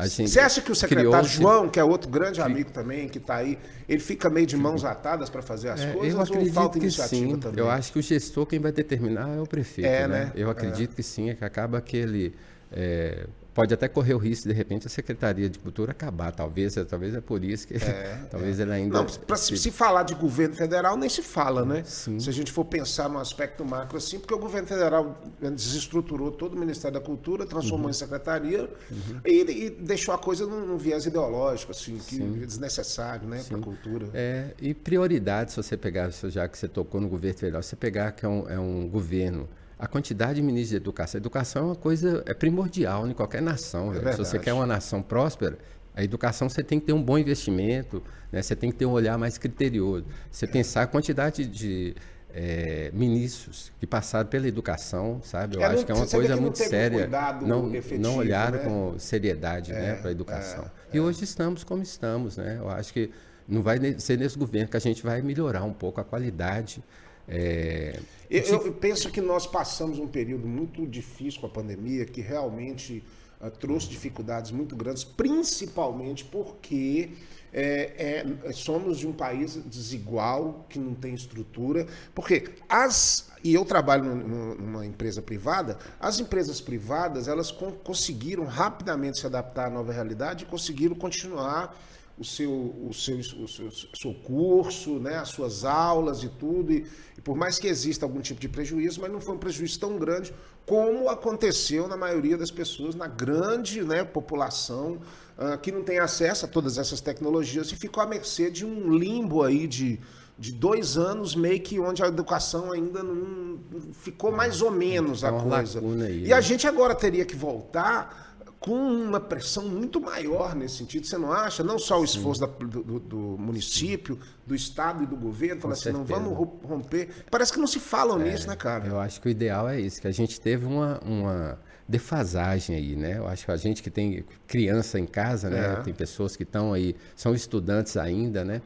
Né? Você acha que o secretário João, que é outro grande amigo também, que está aí, ele fica meio de mãos atadas para fazer as é, coisas eu acredito ou falta que iniciativa sim. também? Eu acho que o gestor quem vai determinar é o prefeito, é, né? né? Eu acredito que sim, é que acaba que ele é, pode até correr o risco de repente a Secretaria de Cultura acabar, talvez, é, talvez é por isso que é, talvez é. ele ainda Não, para se... se... falar de governo federal nem se fala, né? Sim. Se a gente for pensar no aspecto macro assim, porque o governo federal desestruturou todo o Ministério da Cultura, transformou uhum. em secretaria uhum. e, e, deixou a coisa num, num, viés ideológico assim, que é desnecessário, né, para a cultura. É, e prioridade, se você pegar, já que você tocou no governo federal, você pegar que é um, é um governo a quantidade de ministros de educação. A educação é uma coisa é primordial em qualquer nação. É Se você quer uma nação próspera, a educação você tem que ter um bom investimento, né? você tem que ter um olhar mais criterioso. Você é. pensar a quantidade de é, ministros que passaram pela educação, sabe? Eu é, acho que é uma coisa muito séria. não, efetivo, não olharam né? com seriedade né, é, para a educação. É, e hoje estamos como estamos, né? Eu acho que não vai ser nesse governo que a gente vai melhorar um pouco a qualidade é... Eu, eu, penso que nós passamos um período muito difícil com a pandemia, que realmente uh, trouxe dificuldades muito grandes, principalmente porque é, é, somos de um país desigual, que não tem estrutura. Porque as. E eu trabalho numa empresa privada, as empresas privadas elas conseguiram rapidamente se adaptar à nova realidade e conseguiram continuar o seu, o seu, o seu, o seu curso, né, as suas aulas e tudo. E, e, por mais que exista algum tipo de prejuízo, mas não foi um prejuízo tão grande como aconteceu na maioria das pessoas, na grande né, população uh, que não tem acesso a todas essas tecnologias e ficou à mercê de um limbo aí de, de dois anos, meio que onde a educação ainda não ficou mais ou menos a coisa. Aí, e a né? gente agora teria que voltar com uma pressão muito maior nesse sentido, você não acha? Não só o esforço da, do, do, município, do Estado e do governo, falar assim, não vamos romper. Parece que não se falam é, nisso, né, cara? Eu acho que o ideal é isso, que a gente teve uma, uma defasagem aí, né? Eu acho que a gente que tem criança em casa, né? É. Tem pessoas que estão aí, são estudantes ainda, né?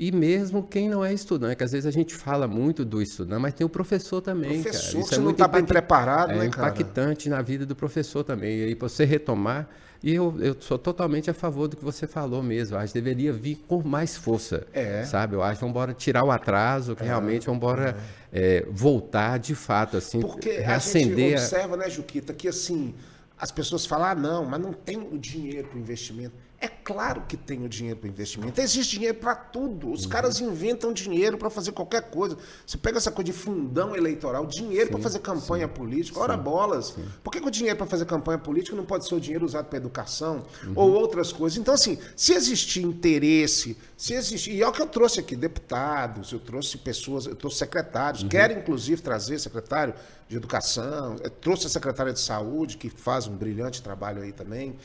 E mesmo quem não é estudante, que às vezes a gente fala muito do estudante, mas tem o professor também, professor cara. Isso que é muito não está bem preparado, é né, cara? impactante na vida do professor também. E aí, você retomar, e eu, eu sou totalmente a favor do que você falou mesmo. Eu acho que deveria vir com mais força, é. sabe? Eu acho que vamos embora tirar o atraso, que é. realmente vamos embora é. é. voltar de fato, assim, Porque reacender... a gente observa, né, Juquita, que assim, as pessoas falam, ah, não, mas não tem o dinheiro para o investimento. É claro que tem o dinheiro para investimento. Existe dinheiro para tudo. Os uhum. caras inventam dinheiro para fazer qualquer coisa. Você pega essa coisa de fundão eleitoral, dinheiro para fazer campanha sim, política. Ora sim, bolas. Sim. Por que, que, o dinheiro para fazer campanha política não pode ser o dinheiro usado para educação uhum. ou outras coisas? Então, assim, se existir interesse, se existir. E é o que eu trouxe aqui: deputados, eu trouxe pessoas, eu trouxe secretários, uhum. quero inclusive trazer secretário de educação, eu trouxe a secretária de saúde, que faz um brilhante trabalho aí também.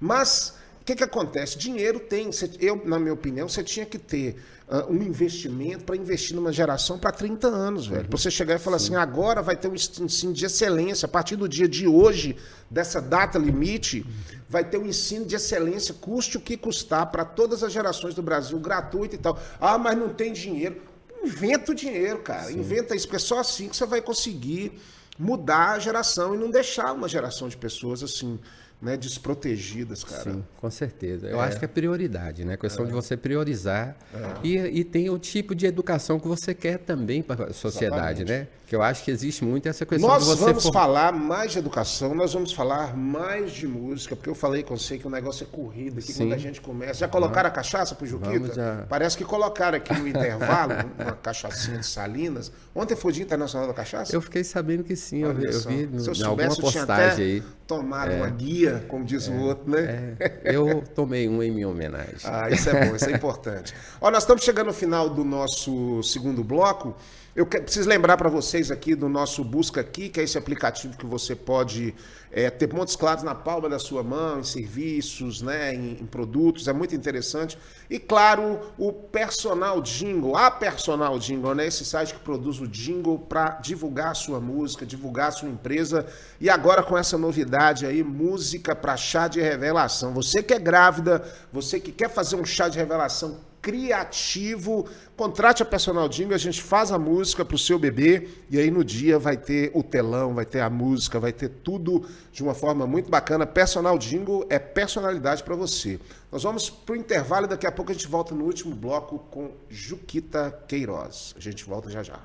Mas que, que acontece? Dinheiro tem. Eu, na minha opinião, você tinha que ter uh, um investimento para investir numa geração para 30 anos, velho. Uhum. Pra você chegar e falar Sim. assim, agora vai ter um ensino de excelência. A partir do dia de hoje, dessa data limite, vai ter um ensino de excelência, custe o que custar, para todas as gerações do Brasil, gratuito e tal. Ah, mas não tem dinheiro. Inventa o dinheiro, cara. Sim. Inventa isso, porque é só assim que você vai conseguir mudar a geração e não deixar uma geração de pessoas assim né, desprotegidas, cara. Sim, com certeza. Eu é. acho que é prioridade, né? A questão é. de você priorizar. É. E, e tem o tipo de educação que você quer também para a sociedade, Exatamente. né? Que eu acho que existe muito essa questão nós de você. Nós vamos for... falar mais de educação, nós vamos falar mais de música, porque eu falei com você que o negócio é corrida, que Sim. quando a gente começa. Já colocaram a cachaça pro Juquita? Já... Parece que colocaram aqui no intervalo uma cachaçinha de Salinas. Ontem foi o Dia Internacional da Cachaça? Eu fiquei sabendo que sim, eu, eu vi no, Se eu alguma postagem aí. Tomado é. uma guia, como diz é. o outro, né? É. Eu tomei um em minha homenagem. Ah, isso é bom, isso é importante. Ó, nós estamos chegando no final do nosso segundo bloco. Eu preciso lembrar para vocês aqui do nosso Busca Aqui, que é esse aplicativo que você pode é, ter pontos claros na palma da sua mão, em serviços, né, em, em, produtos, é muito interessante. E claro, o Personal Jingle, a Personal Jingle, né, esse site que produz o jingle para divulgar a sua música, divulgar a sua empresa. E agora com essa novidade aí, música para chá de revelação. Você que é grávida, você que quer fazer um chá de revelação criativo. Contrate a Personal Jingle, a gente faz a música para o seu bebê e aí no dia vai ter o telão, vai ter a música, vai ter tudo de uma forma muito bacana. Personal Jingle é personalidade para você. Nós vamos para o intervalo e daqui a pouco a gente volta no último bloco com Juquita Queiroz. A gente volta já já.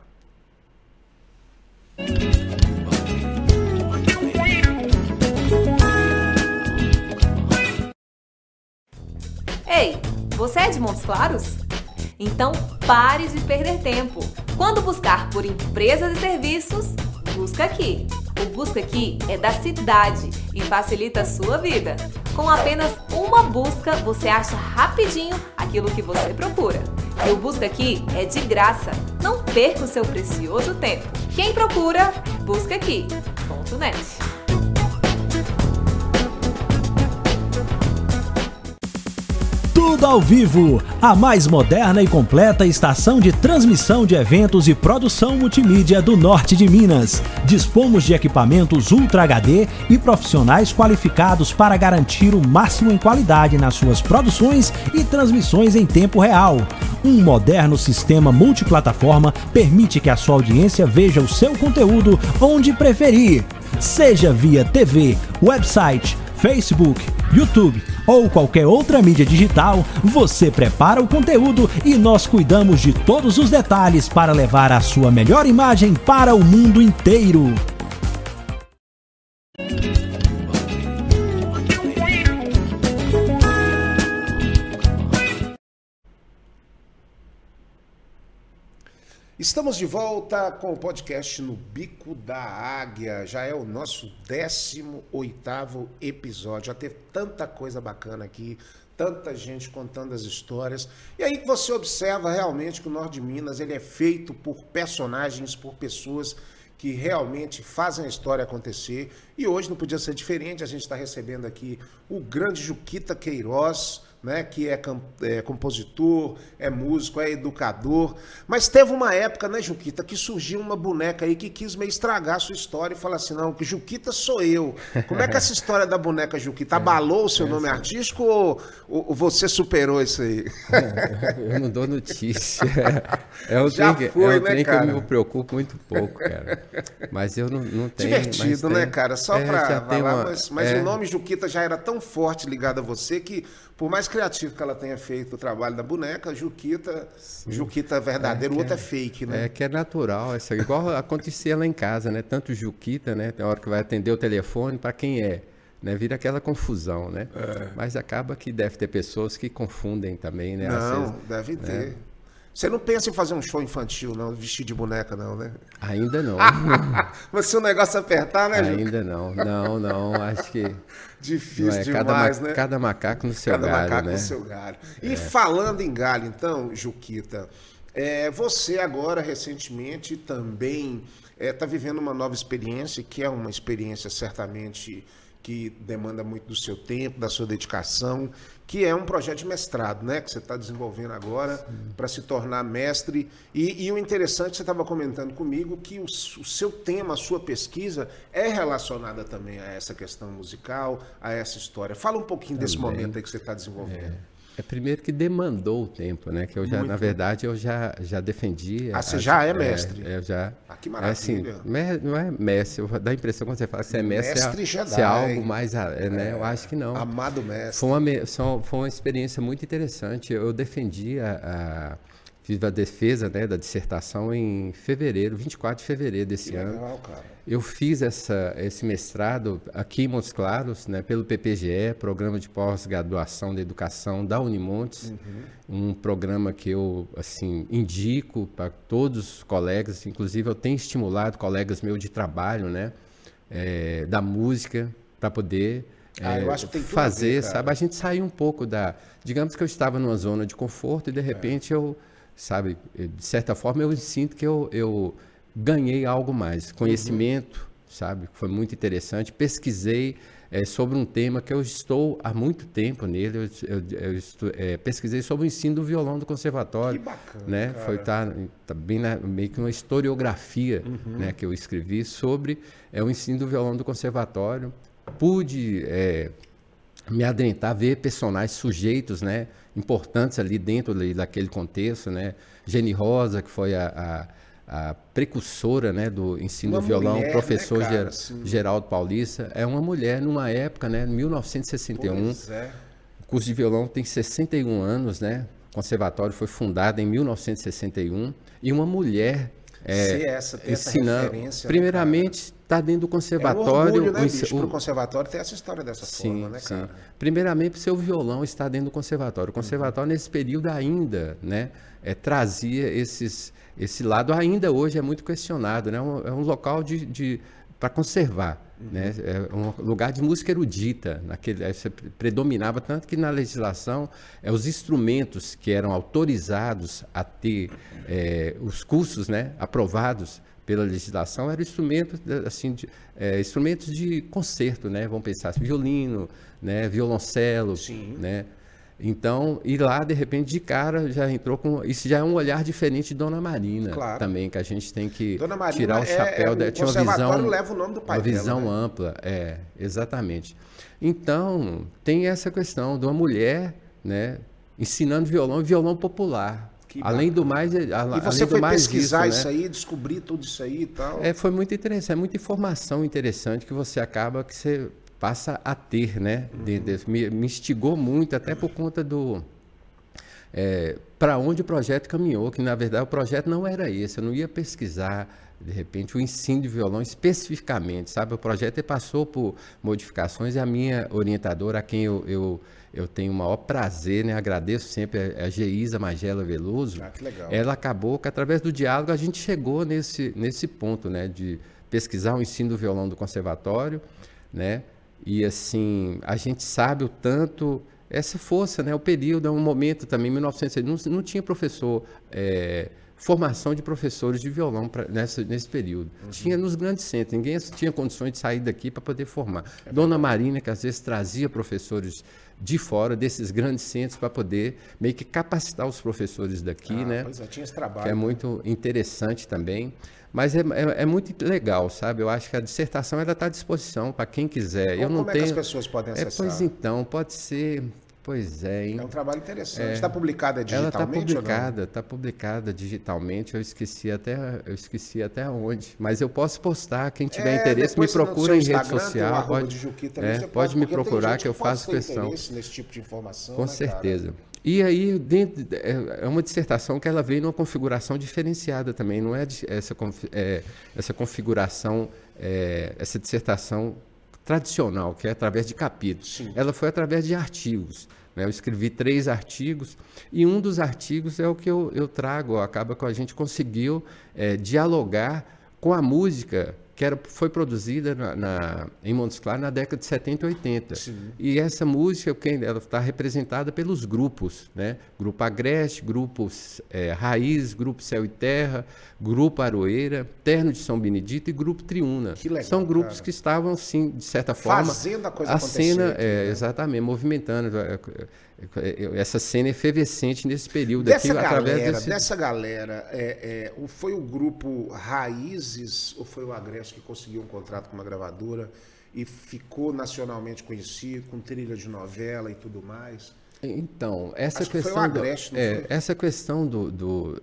Ei, você é de Montes Claros? Então pare de perder tempo. Quando buscar por empresas e serviços, busca aqui. O Busca Aqui é da cidade e facilita a sua vida. Com apenas uma busca, você acha rapidinho aquilo que você procura. E o Busca Aqui é de graça. Não perca o seu precioso tempo. Quem procura, busca aqui. Ponto net. Tudo ao vivo, a mais moderna e completa estação de transmissão de eventos e produção multimídia do norte de Minas. Dispomos de equipamentos Ultra HD e profissionais qualificados para garantir o máximo em qualidade nas suas produções e transmissões em tempo real. Um moderno sistema multiplataforma permite que a sua audiência veja o seu conteúdo onde preferir, seja via TV, website, Facebook, YouTube ou qualquer outra mídia digital, você prepara o conteúdo e nós cuidamos de todos os detalhes para levar a sua melhor imagem para o mundo inteiro. Estamos de volta com o podcast no Bico da Águia. Já é o nosso 18º episódio. Já teve tanta coisa bacana aqui, tanta gente contando as histórias. E aí você observa realmente que o Norte de Minas ele é feito por personagens, por pessoas que realmente fazem a história acontecer. E hoje não podia ser diferente. A gente está recebendo aqui o grande Juquita Queiroz, né, que é, é, compositor, é músico, é educador. Mas teve uma época, né, Juquita, que surgiu uma boneca aí que quis meio estragar a sua história e falar assim: não, que Juquita sou eu. Como é que essa história da boneca Juquita abalou o seu é, nome artístico ou, ou, você superou isso aí? eu não dou notícia. É um Já trem, foi, é um né, que eu me preocupo muito pouco, cara. Mas eu não, não tenho. Divertido, né, cara? Só é, pra falar, uma, mas, mas é... o nome Juquita já era tão forte ligado a você que por mais criativo que ela tenha feito o trabalho da boneca, Juquita, Sim. Juquita é verdadeiro, é, o outro é, é fake, né? É que é natural, essa, igual acontecia lá em casa, né? Tanto Juquita, né? Tem hora que vai atender o telefone, para quem é? Né, vira aquela confusão, né? É. Mas acaba que deve ter pessoas que confundem também, né? Não, vezes, deve né? ter. Você não pensa em fazer um show infantil, não, vestir de boneca, não, né? Ainda não. Mas se o negócio apertar, né, Ainda não, não, não. Acho que. Difícil é, demais, cada, né? Cada macaco no seu cada galho. Cada macaco né? no seu galho. E é. falando em galho, então, Juquita, é, você agora, recentemente, também está é, vivendo uma nova experiência, que é uma experiência certamente que demanda muito do seu tempo, da sua dedicação, que é um projeto de mestrado, né, que você está desenvolvendo agora para se tornar mestre. E, e o interessante, você estava comentando comigo que o, o, seu tema, a sua pesquisa é relacionada também a essa questão musical, a essa história. Fala um pouquinho também. desse momento aí que você está desenvolvendo. É. É primeiro que demandou o tempo, né? Que eu já, Muito. na verdade, eu já, já defendi. Ah, você já é mestre? É, eu já. Ah, que maravilha. É assim, não é mestre, dá a impressão quando você fala que você é mestre. Mestre é, Jedi. é algo mais. né? Eu acho que não. Amado mestre. Foi uma, foi uma experiência muito interessante. Eu defendi a, a Fiz a defesa né, da dissertação em fevereiro, 24 de fevereiro desse que ano. Legal, cara. Eu fiz essa, esse mestrado aqui em Montes Claros, né, pelo PPGE, Programa de Pós-Graduação da Educação da Unimontes, uhum. um programa que eu assim indico para todos os colegas, inclusive eu tenho estimulado colegas meus de trabalho, né, é, da música, para poder ah, é, fazer, ver, sabe? A gente sair um pouco da. Digamos que eu estava numa zona de conforto e de repente é. eu sabe? De certa forma, eu sinto que eu, eu ganhei algo mais, conhecimento, uhum. sabe? Foi muito interessante. Pesquisei é, sobre um tema que eu estou há muito tempo nele. Eu, eu, eu estou, é, pesquisei sobre o ensino do violão do conservatório. Que bacana. Né? Cara. Foi tá, tá bem na, meio que uma historiografia uhum. né, que eu escrevi sobre é, o ensino do violão do conservatório. Pude me adentrar, ver personagens sujeitos, né, importantes ali dentro daquele contexto, né? Jenny Rosa, que foi a, a, a precursora, né, do ensino Uma do violão, mulher, professor né, cara? Ger-. Geraldo Paulista, é uma mulher numa época, né, 1961, Pois é. o curso de violão tem 61 anos, né? O conservatório foi fundado em 1961 e uma mulher é, essa, ensinando. né, primeiramente, está dentro do É um conservatório. orgulho, né, bicho, o- pro conservatório ter essa história dessa Sim, forma, né, sim. cara? Primeiramente, o seu violão está dentro do conservatório. O conservatório, nesse período ainda, né, é, trazia esses, esse lado, ainda hoje é muito questionado, né? É um, é um local de, de para conservar, né? É um lugar de música erudita, naquele, predominava tanto que na legislação, é, os instrumentos que eram autorizados a ter é, os cursos, né, aprovados pela legislação eram instrumentos de- assim de, é, instrumentos de concerto né vamos pensar assim, violino né violoncelo Sim. né então e lá de repente de cara já entrou com isso já é um olhar diferente de Dona Marina Claro. também que a gente tem que tirar o é- chapéu é- dela o tinha uma visão leva o nome do pai uma dela, visão né? ampla é exatamente então tem essa questão de uma mulher né ensinando violão e violão popular Que além do mais é- E além você foi mais pesquisar isso, isso, né? aí, descobrir tudo isso aí e tal. É, foi muito interessante, é muita informação interessante que você acaba que você passa a ter, né? De- de- me, me instigou muito, até por conta do para onde o projeto caminhou, que na verdade o projeto não era esse, eu não ia pesquisar de repente o ensino de violão especificamente, sabe? O projeto passou por modificações e a minha orientadora, a quem eu, eu, eu tenho o maior prazer, né? Agradeço sempre, é a Geisa Magela Veloso. Ah, que legal. Ela acabou que através do diálogo a gente chegou nesse, nesse ponto, né? De pesquisar o ensino do violão do conservatório, né? E assim, a gente sabe o tanto essa força, né? O período é um momento também, 1960, não, não tinha professor, é, formação de professores de violão pra, nessa, nesse período. Tinha nos grandes centros, ninguém tinha condições de sair daqui para poder formar. Dona Marina, que às vezes trazia professores de fora desses grandes centros para poder meio que capacitar os professores daqui, Ah, né? Pois é, tinha esse que é trabalho. muito interessante também. Mas é, é, é muito legal, sabe? Eu acho que a dissertação ela está à disposição para quem quiser. Eu Como não é tenho. que as pessoas podem É, acessar? pois então, pode ser. Pois é, hein? É um trabalho interessante. Está publicada Ela está digitalmente ou não? publicada, está publicada digitalmente. Eu esqueci até, eu esqueci até onde. Mas eu posso postar. Quem tiver É, interesse, me procura em rede social. Pode, também, é, pode me procurar que eu faço questão. interesse nesse tipo de informação, Com né, cara? certeza. E aí, dentro, é é uma dissertação que ela veio numa configuração diferenciada também, não é essa, é, essa configuração, é, essa dissertação tradicional, que é através de capítulos. Sim. Ela foi através de artigos. né? Eu escrevi três artigos, e um dos artigos é o que eu, eu trago, acaba que a gente conseguiu é, dialogar com a música que era, foi produzida na, na- em Montes Claros na década de 70 e 80. E essa música, quem- ela está representada pelos grupos, né? Grupo Agreste, Grupo eh, Raiz, Grupo Céu e Terra, Grupo Aroeira, Terno de São Benedito e Grupo Triuna. Que legal, São grupos cara. que estavam, sim, de certa forma... Fazendo a coisa a acontecer cena, aqui, é, né? exatamente, movimentando é, é, é, essa cena efervescente nesse período Dessa aqui, através galera, desse... dessa galera, é, é, foi o grupo Raízes ou foi o Agreste que conseguiu um contrato com uma gravadora e ficou nacionalmente conhecido, com trilha de novela e tudo mais? Então, essa Acho que questão, do- Agreste, é, essa questão do, do-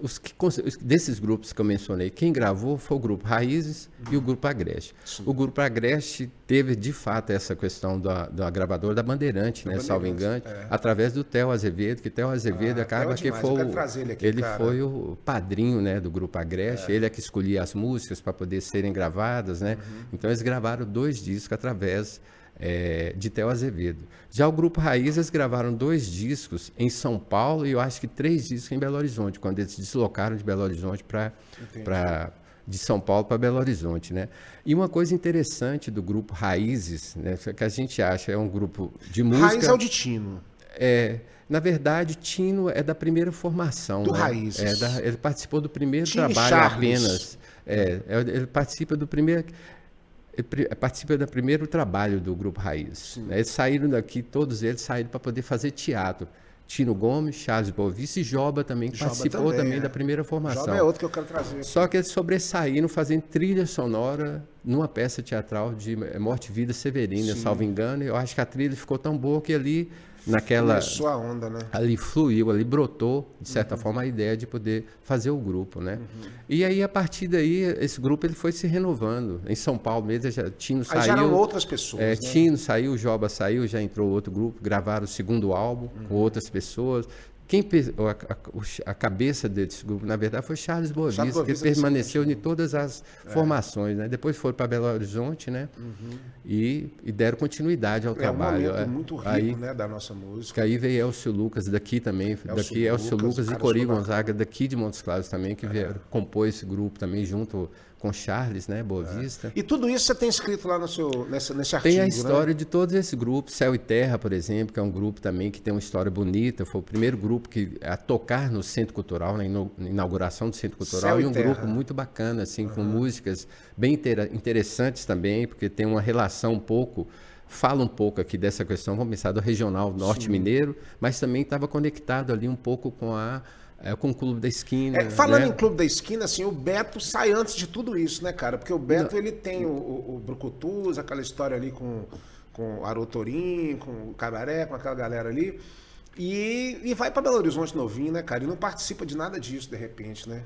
os que, desses grupos que eu mencionei, quem gravou foi o grupo Raízes e o grupo Agreste. O grupo Agreste teve de fato essa questão da, da gravadora da Bandeirante, né, salvo engano, é. através do Theo Azevedo, que Theo Azevedo Ah, acaba é que foi ele aqui, ele foi o padrinho, né, do grupo Agreste, ele é que escolhia as músicas para poder serem gravadas, né? Uhum. Então eles gravaram dois discos através é, de Theo Azevedo. Já o grupo Raiz, eles gravaram dois discos em São Paulo e eu acho que três discos em Belo Horizonte, quando eles se deslocaram de Belo Horizonte para de São Paulo para Belo Horizonte, né? E uma coisa interessante do grupo Raízes, né, que a gente acha é um grupo de música. Raiz é o de Tino. É, na verdade, Tino é da primeira formação. Do né? Raízes. É da- ele participou do primeiro Tino trabalho Charles. apenas. É, é, ele participa do primeiro. Ele pri- participa do primeiro trabalho do grupo Raiz. né? Eles saíram daqui, todos eles saíram para poder fazer teatro. Tino Gomes, Charles Bovice e Joba também, que Joba participou também, também, é. da primeira formação. Joba é outro que eu quero trazer. Só que eles sobressaíram fazendo trilha sonora numa peça teatral de eh, Morte e Vida Severina, salvo engano. Eu acho que a trilha ficou tão boa que ali, naquela. Começou a onda, né? Ali fluiu, ali brotou, de Uhum. certa forma, a ideia de poder fazer o grupo, né? E aí, a partir daí, esse grupo ele foi se renovando. Em São Paulo mesmo, já, Tino Aí saiu. já eram outras pessoas, É, né? Tino saiu, Joba saiu, já entrou outro grupo, gravaram o segundo álbum Uhum. com outras pessoas. Quem a, a- a cabeça desse grupo, na verdade, foi Charles Bovis, Charles que permaneceu em todas as formações, né? Depois foram para Belo Horizonte, né? E, e deram continuidade ao É um trabalho. momento é. muito rico, aí, né, da nossa música. que aí veio Elcio Lucas daqui também, Elcio daqui Elcio Lucas, e Cori Gonzaga daqui de Montes Claros também, que vieram compor esse grupo também junto com Charles, né, Bovista. E tudo isso você tem escrito lá no seu, nessa, nesse artigo, Tem a né? história de todos esses grupos, Céu e Terra, por exemplo, que é um grupo também que tem uma história bonita. Foi o primeiro grupo que a tocar no Centro Cultural, na inauguração do Centro Cultural, Céu e um Terra. grupo muito bacana, assim, com músicas bem interessantes também, porque tem uma relação um pouco. Fala um pouco aqui dessa questão, vamos pensar do regional norte mineiro, mas também estava conectado ali um pouco com a é, com o Clube da Esquina. É, falando né? em Clube da Esquina, assim, o Beto sai antes de tudo isso, né, cara? Porque o Beto, ele tem o, o, o Brucutus, aquela história ali com, com o Arotorim, com o Cabaré, com aquela galera ali. E, e vai pra Belo Horizonte novinho, né, cara? E não participa de nada disso, de repente, né?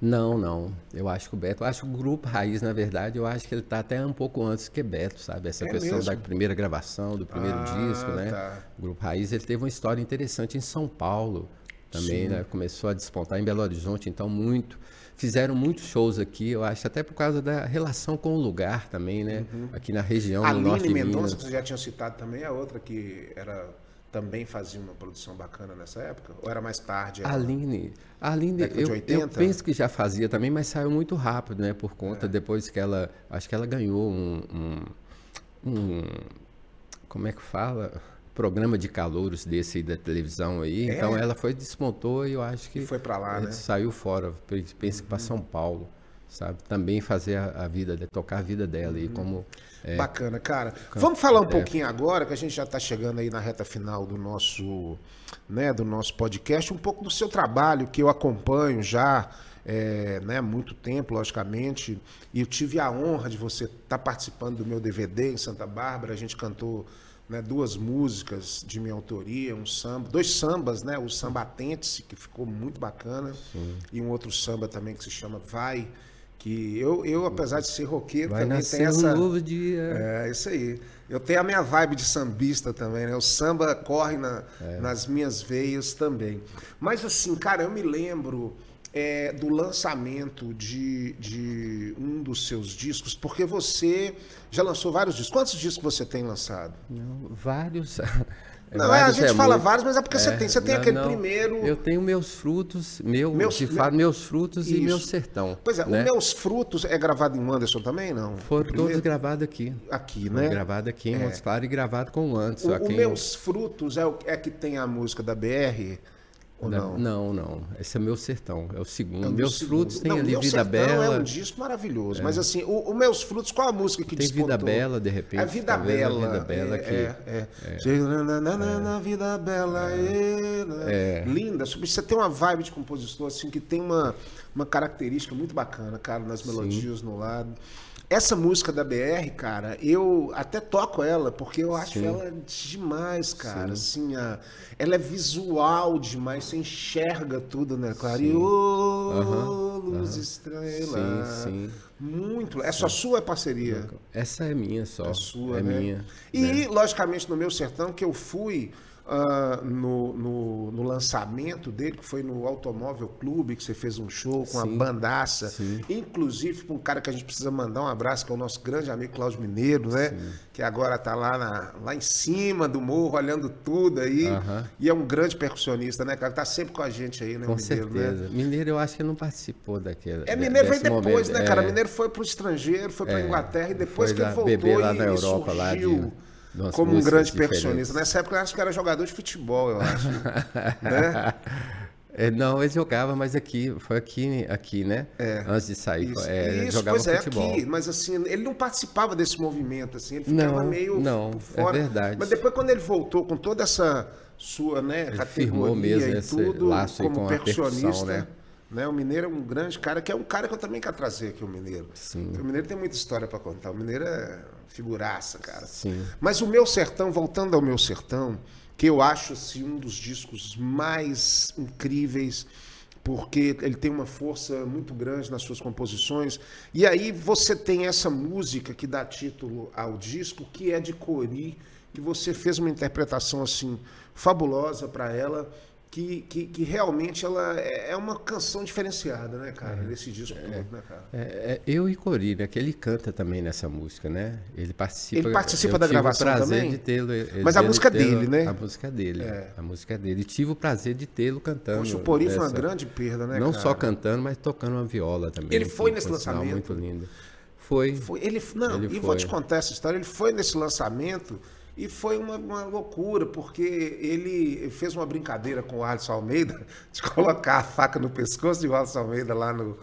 Não, não. Eu acho que o Beto, eu acho que o grupo Raiz, na verdade, eu acho que ele está até um pouco antes que Beto, sabe? Essa É questão mesmo? da primeira gravação, do primeiro Ah, disco, né? tá. O grupo Raiz, ele teve uma história interessante em São Paulo também, né? Começou a despontar em Belo Horizonte, então muito. Fizeram muitos shows aqui, eu acho, até por causa da relação com o lugar também, né? Aqui na região, A no norte Aline de Mendonça, que você já tinha citado também, é outra que era, também fazia uma produção bacana nessa época? Ou era mais tarde? A ela? Aline, a Aline eu, eu 80? penso que já fazia também, mas saiu muito rápido, né? Por É. conta, depois que ela, acho que ela ganhou um, um, um- como é que fala? Programa de calouros desse aí da televisão aí. É? Então ela foi, despontou e eu acho que foi pra lá, eh, né? Uhum. saiu fora, penso que para São Paulo, sabe? Também fazer a, a vida, tocar a vida dela Uhum. aí como é, Bacana, cara. Vamos falar um pouquinho agora, que a gente já está chegando aí na reta final do nosso, né, do nosso podcast, um pouco do seu trabalho, que eu acompanho já é, né, há muito tempo, logicamente. E eu tive a honra de você estar participando do meu DVD em Santa Bárbara. A gente cantou né, duas músicas de minha autoria, um samba, dois sambas, né? O samba Atente-se, que ficou muito bacana, e um outro samba também que se chama Vai. Que eu, eu apesar de ser roqueiro, vai também tem essa. um novo dia. É, isso aí. Eu tenho a minha vibe de sambista também, né? O samba corre na- nas minhas veias também. Mas assim, cara, eu me lembro é, do lançamento de, de um dos seus discos, porque você já lançou vários discos. Quantos discos você tem lançado? Não, vários. Não, é, a vários gente fala muito. vários, mas é porque você tem. Você tem não, aquele não. primeiro. Eu tenho meus frutos, meu, Meus- de fato, meus frutos Isso. e meu sertão. Pois é, né? o Meus Frutos é gravado em Anderson também, não? Foram todos gravados aqui. Aqui, Foi né? Gravado aqui em Montes Claros e gravado com o Anderson. O, Meus Frutos é, o, é que tem a música da BR? Ou da- não? não, não. Esse é meu sertão. É o segundo. É meus segundo. frutos tem Não, ali Meu Vida Sertão Bela. É um disco maravilhoso. Mas assim, o, o Meus Frutos, qual a música que Tem despontou? Vida Bela, de repente, A Vida talvez a Bela. Vida Bela é, que- é, é. Na Vida Bela. é? É. Linda. Você tem uma vibe de compositor assim que tem uma, uma característica muito bacana, cara, nas melodias no lado. Essa música da BR, cara, eu até toco ela, porque eu acho Sim. ela demais, cara. Assim, a, ela é visual demais, você enxerga tudo, né, cara? E ô, luz estrela. Sim, sim. Muito. É só sua é parceria? Essa é minha só. É sua, é né? minha. E, né? logicamente, no meu sertão, que eu fui ah, no, no, no lançamento dele, que foi no Automóvel Clube, que você fez um show com a Sim, bandaça. sim. Inclusive para um cara que a gente precisa mandar um abraço, que é o nosso grande amigo Cláudio Mineiro, né? Que agora tá lá, na, lá em cima do morro, olhando tudo aí. E é um grande percussionista, né, cara? Tá sempre com a gente aí, né? o Com Mineiro, né? certeza. Mineiro eu acho que não participou daquela. É, Mineiro veio depois, momento. né, cara? É, Mineiro foi pro estrangeiro, foi pra É, Inglaterra e depois que ele lá voltou lá e, na Europa, lá de- umas como um grande diferentes. percussionista. Nessa época eu acho que era jogador de futebol, eu acho. né? É, não, ele jogava, mas aqui, foi aqui, aqui né? É. Antes de sair, Isso, é, isso jogava pois é, futebol. aqui, mas assim, ele não participava desse movimento, assim, ele ficava Não, meio não, por é fora. verdade. Mas depois quando ele voltou com toda essa sua, né, Ele categoria firmou mesmo e esse tudo, laço aí como com a percussão, percussionista, né? Né? O Mineiro é um grande cara, que é um cara que eu também quero trazer aqui, o Mineiro. Sim. Porque O Mineiro tem muita história para contar. O Mineiro é figuraça, cara. Sim. Mas o Meu Sertão, voltando ao Meu Sertão, que eu acho assim, um dos discos mais incríveis, porque ele tem uma força muito grande nas suas composições. E aí você tem essa música que dá título ao disco, que é de Cori, que você fez uma interpretação assim fabulosa para ela. Que, que, que realmente ela é é uma canção diferenciada, né, cara? Desse disco todo, né, cara? É, é, eu e Cori, né? Que ele canta também nessa música, né? Ele participa. Ele participa da gravação o prazer também? de tê-lo. Mas a música tê-lo- dele, né? A música dele. É. A música dele. E tive o prazer de tê-lo cantando. Poxa, o Pori foi uma grande perda, né, Não cara? só cantando, mas tocando uma viola também. Ele foi nesse lançamento? Muito lindo. Foi. Foi, ele, não, Ele e vou foi. te contar essa história. Ele foi nesse lançamento e foi uma, uma loucura, porque ele fez uma brincadeira com o Alisson Almeida de colocar a faca no pescoço de Alisson Almeida lá no.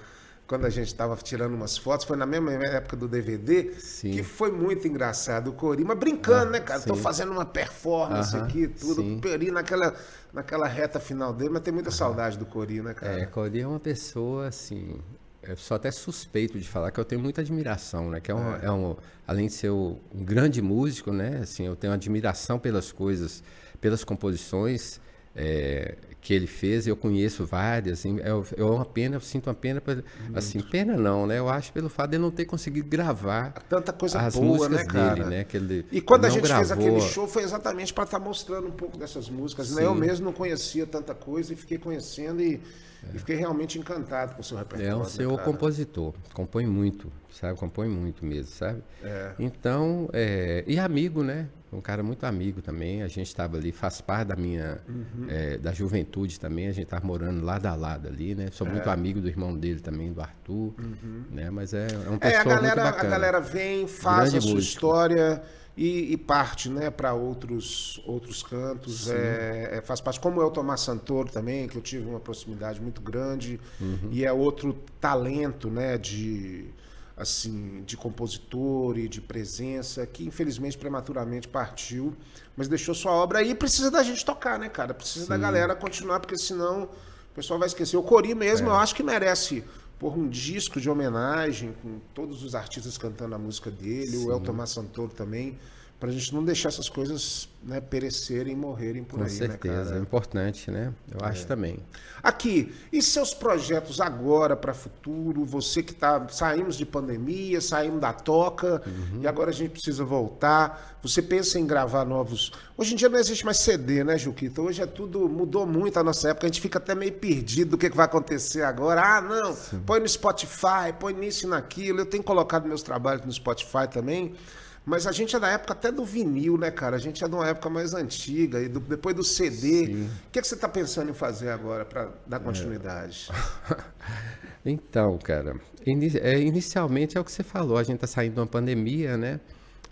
Quando a gente estava tirando umas fotos, foi na mesma época do DVD, Sim. que foi muito engraçado. O Cori, mas brincando, Ah, né, cara? Tô sim. fazendo uma performance Aham, aqui, tudo. sim. Cori naquela, naquela reta final dele, mas tem muita saudade do Cori, né, cara? É, Cori é uma pessoa assim. Eu sou até suspeito de falar que eu tenho muita admiração, né? Que é um, é um além de ser um grande músico, né? Assim, eu tenho admiração pelas coisas, pelas composições é, que ele fez. Eu conheço várias. Assim, eu, eu uma pena, eu sinto uma pena, por- assim, pena não, né? Eu acho pelo fato de ele não ter conseguido gravar Tanta coisa as boa, músicas né, cara? dele, né? Que ele E quando a gente fez gravou- aquele show foi exatamente para estar mostrando um pouco dessas músicas. Né? Eu mesmo não conhecia tanta coisa e fiquei conhecendo e, e fiquei realmente encantado com o seu repertório. É um né, senhor compositor, compõe muito, sabe? Compõe muito mesmo, sabe? É. Então, é, e amigo, né? Um cara muito amigo também. A gente estava ali, faz parte da minha, Uhum. é, da juventude também. A gente estava morando lado a lado ali, né? Sou muito amigo do irmão dele também, do Arthur, né? Mas é, é um Uhum. É, a galera, muito a bacana. galera vem, faz Grande a sua músico. história e, e parte né, para outros, outros cantos. É, é, faz parte, como é o Tomás Santoro também, que eu tive uma proximidade muito grande, Uhum. e é outro talento né, de, assim, de compositor e de presença, que infelizmente prematuramente partiu, mas deixou sua obra aí. Precisa da gente tocar, né, cara? Precisa da galera continuar, porque senão o pessoal vai esquecer. O Cori mesmo, É. eu acho que merece por um disco de homenagem com todos os artistas cantando a música dele, o Elton Santoro também, pra gente não deixar essas coisas né, perecerem e morrerem por Com aí, né, certeza, é cara? importante, né? Eu acho também. Aqui, e seus projetos agora para futuro? Você que tá saímos de pandemia, saímos da toca Uhum. e agora a gente precisa voltar. Você pensa em gravar novos? Hoje em dia não existe mais CD, né, Juquita? Hoje é tudo mudou muito a nossa época. A gente fica até meio perdido do que, que vai acontecer agora. Ah, não, põe no Spotify, põe nisso e naquilo. Eu tenho colocado meus trabalhos no Spotify também. Mas a gente é da época até do vinil, né, cara? A gente é de uma época mais antiga, e do- depois do CD. O que, que você está pensando em fazer agora para dar continuidade? Então, cara, é, inicialmente é o que você falou, a gente está saindo de uma pandemia, né?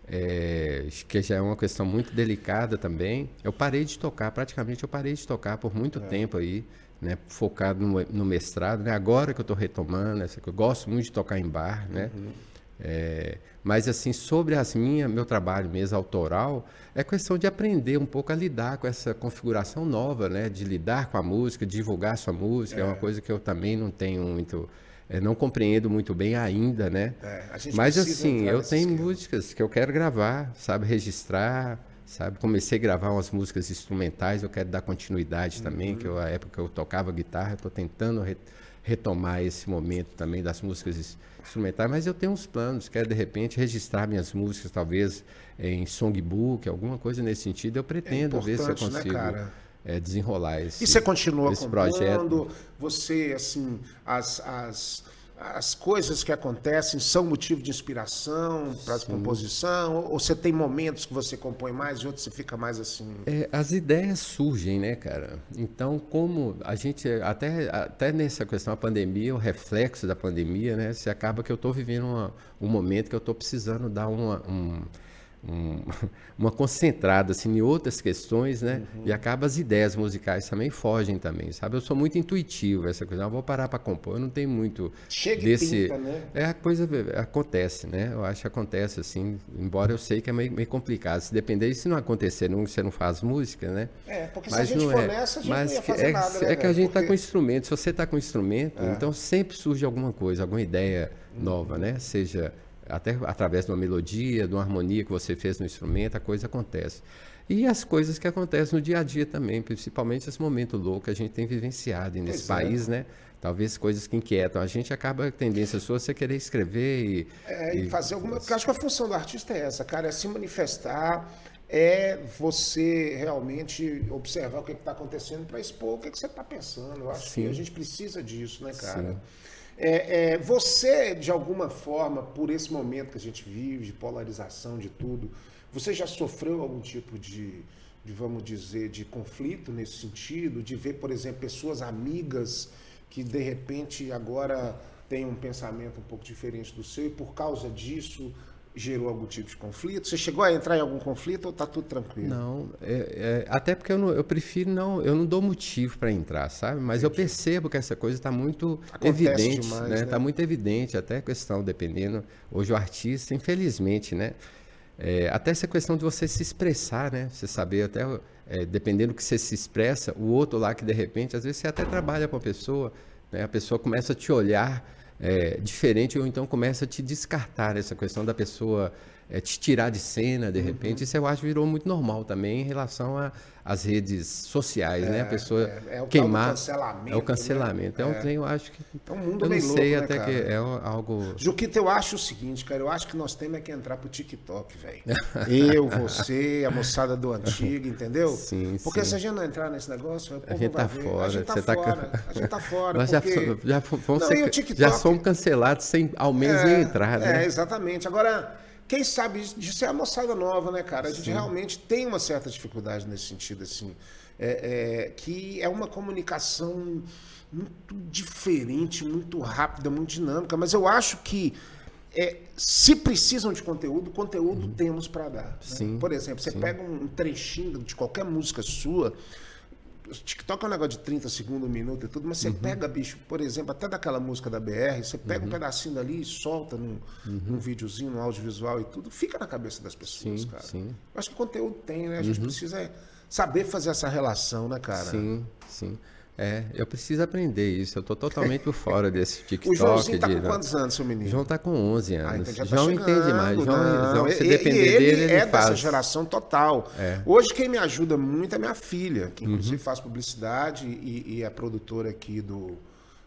É, que já é uma questão muito delicada também. Eu parei de tocar, praticamente eu parei de tocar por muito tempo aí, né? Focado no, no mestrado, né? Agora que eu estou retomando, que eu gosto muito de tocar em bar, né? É, mas assim, sobre as minhas, meu trabalho mesmo autoral, é questão de aprender um pouco a lidar com essa configuração nova, né? De lidar com a música, divulgar sua música, é, uma coisa que eu também não tenho muito, é, não compreendo muito bem ainda, né? É, Mas assim, eu tenho esquema. músicas que eu quero gravar, sabe, registrar, sabe? Comecei a gravar umas músicas instrumentais, eu quero dar continuidade também, que eu, a época eu tocava guitarra, estou tentando retomar esse momento também das músicas ins- instrumentais, mas eu tenho uns planos, quero de repente registrar minhas músicas, talvez em songbook, alguma coisa nesse sentido, eu pretendo ver se eu né, consigo cara? eh, desenrolar esse E você continua esse compondo? projeto. Você, assim, as, as, as coisas que acontecem são motivo de inspiração para a composição? Ou você tem momentos que você compõe mais e outros você fica mais assim... É, as ideias surgem, né, cara? Então, como a gente, até, até nessa questão da pandemia, o reflexo da pandemia, né? Se acaba que eu estou vivendo uma- um momento que eu estou precisando dar uma, um, um, uma concentrada assim, em outras questões, né? Uhum. E acaba as ideias musicais também fogem também, sabe? Eu sou muito intuitivo essa coisa. Não vou parar para compor, eu não tenho muito Chega desse. Pinta, né? É a coisa acontece, né? Eu acho que acontece assim, embora eu sei que é meio, meio complicado. Se depender, se não acontecer, não, você não faz música, né? É, porque Mas se a gente for é. nessa, a gente Mas não ia fazer é, nada, né, É que a gente está porque... com instrumento. Se você está com instrumento, é. então sempre surge alguma coisa, alguma ideia uhum. nova, né? Seja até através de uma melodia, de uma harmonia que você fez no instrumento, a coisa acontece. E as coisas que acontecem no dia a dia também, principalmente esse momento louco que a gente tem vivenciado nesse pois é. país, é. né? Talvez coisas que inquietam. A gente acaba, a tendência sua, você querer escrever e... É, e, fazer alguma... Porque acho que a função do artista é essa, cara, é se manifestar, é você realmente observar o que está acontecendo para expor o que, que você está pensando. Eu acho Sim. que a gente precisa disso, né, cara? Sim. É, é, você, de alguma forma, por esse momento que a gente vive, de polarização de tudo, você já sofreu algum tipo de, de, vamos dizer, de conflito nesse sentido? De ver, por exemplo, pessoas amigas que de repente agora têm um pensamento um pouco diferente do seu e por causa disso gerou algum tipo de conflito? Você chegou a entrar em algum conflito ou está tudo tranquilo? Não, é, é, até porque eu, não, eu, prefiro não, eu não dou motivo para entrar, sabe? Mas Entendi. eu percebo que essa coisa está muito Acontece evidente, demais, né? Está né? Tá muito evidente, até a questão dependendo hoje o artista, infelizmente, né? É, até essa questão de você se expressar, né? Você saber até é, dependendo do que você se expressa, o outro lá que de repente às vezes você até trabalha com a pessoa, né? A pessoa começa a te olhar é, diferente ou então começa a te descartar essa questão da pessoa é, te tirar de cena de repente. Uhum. Isso eu acho virou muito normal também em relação às redes sociais, é, né? A é, pessoa é, é o queimar. Cancelamento, é o cancelamento. Né? É um trem, eu acho que. É um mundo eu não sei louco, até né, que é algo. Juquita, eu acho o seguinte, cara. Eu acho que nós temos é que entrar pro TikTok, velho. eu, você, a moçada do antigo, entendeu? Sim, Porque sim. se a gente não entrar nesse negócio, a gente tá ver. fora. A gente tá você fora. Tá... A gente tá fora. Nós porque... já, já, fomos não, ser, TikTok... já somos cancelados sem ao menos é, entrar, né? É, exatamente. Agora quem sabe disso é a moçada nova, né, cara? A gente Sim. realmente tem uma certa dificuldade nesse sentido, assim. É, é, que é uma comunicação muito diferente, muito rápida, muito dinâmica, mas eu acho que é, se precisam de conteúdo, conteúdo uhum. temos para dar. Né? Sim, Por exemplo, você sim. pega um trechinho de qualquer música sua, TikTok é um negócio de 30 segundos, um minuto e tudo, mas você uhum. pega, bicho, por exemplo, até daquela música da BR, você pega uhum. um pedacinho dali e solta num, uhum. num videozinho, num audiovisual e tudo, fica na cabeça das pessoas, sim, cara. Sim. Eu acho que o conteúdo tem, né? A gente uhum. precisa saber fazer essa relação, né, cara? Sim, sim. É, eu preciso aprender isso. Eu estou totalmente por fora desse TikTok. o Joãozinho está com quantos anos, seu menino? João está com 11 anos. Ah, então já tá João chegando, entende mais. João, não, João se depender ele dele, ele é faz. dessa geração total. É. Hoje quem me ajuda muito é minha filha, que inclusive uhum. faz publicidade e, e, é produtora aqui do,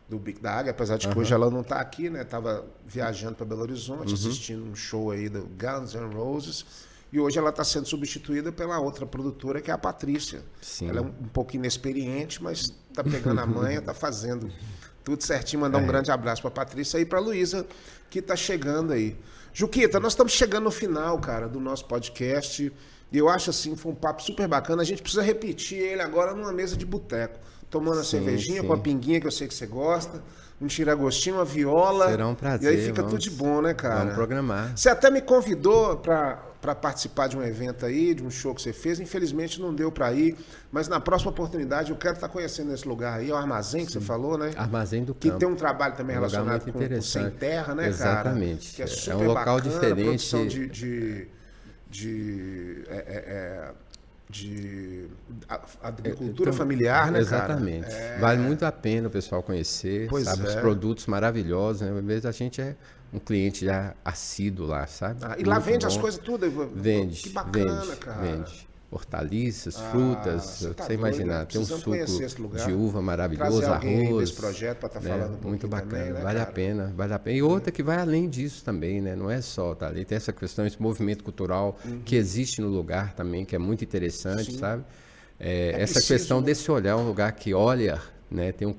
do Big Dag, apesar de que uhum. hoje ela não está aqui, né? Tava viajando para Belo Horizonte, uhum. assistindo um show aí do Guns N' Roses. E hoje ela está sendo substituída pela outra produtora, que é a Patrícia. Sim. Ela é um, um pouco inexperiente, mas está pegando a manha, está fazendo tudo certinho. Mandar um é. grande abraço para a Patrícia e para a Luísa, que está chegando aí. Juquita, nós estamos chegando no final, cara, do nosso podcast. E eu acho assim, foi um papo super bacana. A gente precisa repetir ele agora numa mesa de boteco. Tomando a cervejinha sim. com a pinguinha que eu sei que você gosta um tiragostinho, uma viola. Será um prazer. E aí fica vamos, tudo de bom, né, cara? Vamos programar. Você até me convidou para participar de um evento aí, de um show que você fez. Infelizmente não deu para ir, mas na próxima oportunidade eu quero estar tá conhecendo esse lugar aí, é o Armazém que Sim. você falou, né? Armazém do Que Campo. tem um trabalho também um relacionado com, com Sem Terra, né, Exatamente. cara? Exatamente. É, é um local bacana, diferente. Produção de, de, de é, é, é de agricultura então, familiar, né, Exatamente. É... Vale muito a pena o pessoal conhecer, pois sabe? É. Os produtos maravilhosos, né? Vezes a gente é um cliente já assíduo lá, sabe? Ah, e lá vende bom. as coisas tudo? Vende. Que bacana, vende, cara. Vende hortaliças, ah, frutas, você, tá você imaginar, tem um suco de uva maravilhoso, arroz. Projeto tá né? um muito bacana, também, né, vale cara? a pena, vale a pena. E outra que vai além disso também, né? Não é só, tá ali tem essa questão, esse movimento cultural uhum. que existe no lugar também, que é muito interessante, Sim. sabe? É, é essa preciso, questão né? desse olhar, um lugar que olha, né? Tem um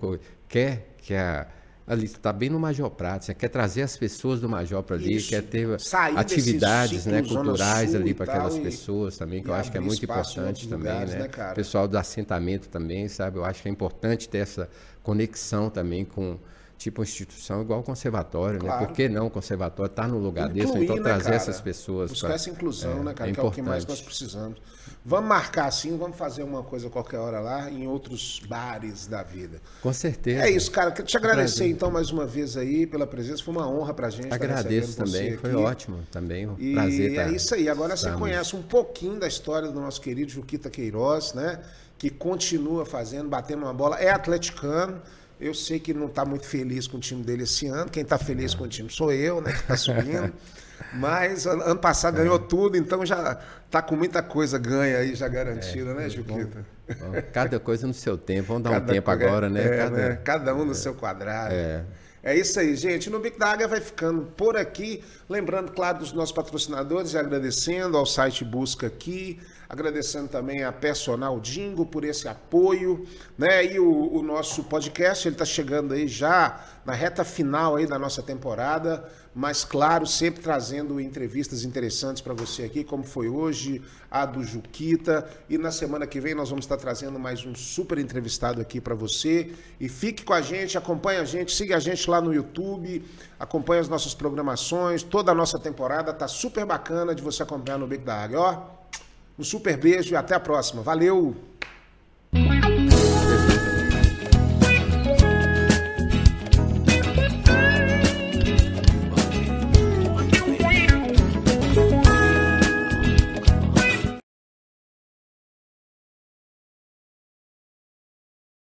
quer que a ali está bem no Major Prato, você quer trazer as pessoas do Major para ali, Isso. quer ter Sair atividades né, culturais ali para aquelas pessoas também, que eu acho que é muito importante também, lugares, né? né pessoal do assentamento também, sabe? Eu acho que é importante ter essa conexão também com tipo uma instituição igual o conservatório, Claro. né? Por que não o conservatório estar num lugar desse? Incluir, Então né, trazer cara? essas pessoas. Buscar pra- essa inclusão, é, né, cara? é que é o que mais nós precisamos. Vamos marcar assim, vamos fazer uma coisa qualquer hora lá, em outros bares da vida. Com certeza. É isso, cara. Quero te agradecer Prazer. então mais uma vez aí pela presença. Foi uma honra pra gente. Agradeço também, foi ótimo também. Um E prazer. é tá- isso aí. Agora você conhece um pouquinho da história do nosso querido Juquita Queiroz, né? Que continua fazendo, batendo uma bola. É atleticano. Eu sei que não está muito feliz com o time dele esse ano. Quem está feliz com o time sou eu, né? Que está subindo. Mas an- ano passado ganhou tudo, então já tá com muita coisa ganha aí já garantida, né, Juquita? Bom, Cada coisa no seu tempo. Vamos dar um Cada tempo coisa- agora, né? é, Cada- né? Cada um no seu quadrado. É. É isso aí, gente. No Bico da Águia vai ficando por aqui. Lembrando, claro, dos nossos patrocinadores e agradecendo ao site Busca Aqui, agradecendo também a Personal Dingo por esse apoio, né? E o, o nosso podcast, ele está chegando aí já na reta final aí da nossa temporada, mas claro, sempre trazendo entrevistas interessantes para você aqui, como foi hoje, a do Juquita, e na semana que vem nós vamos estar trazendo mais um super entrevistado aqui para você. E fique com a gente, acompanhe a gente, siga a gente lá no YouTube, acompanhe as nossas programações, toda a nossa temporada tá super bacana de você acompanhar no Beco da Águia, ó. Um super beijo e até a próxima. Valeu!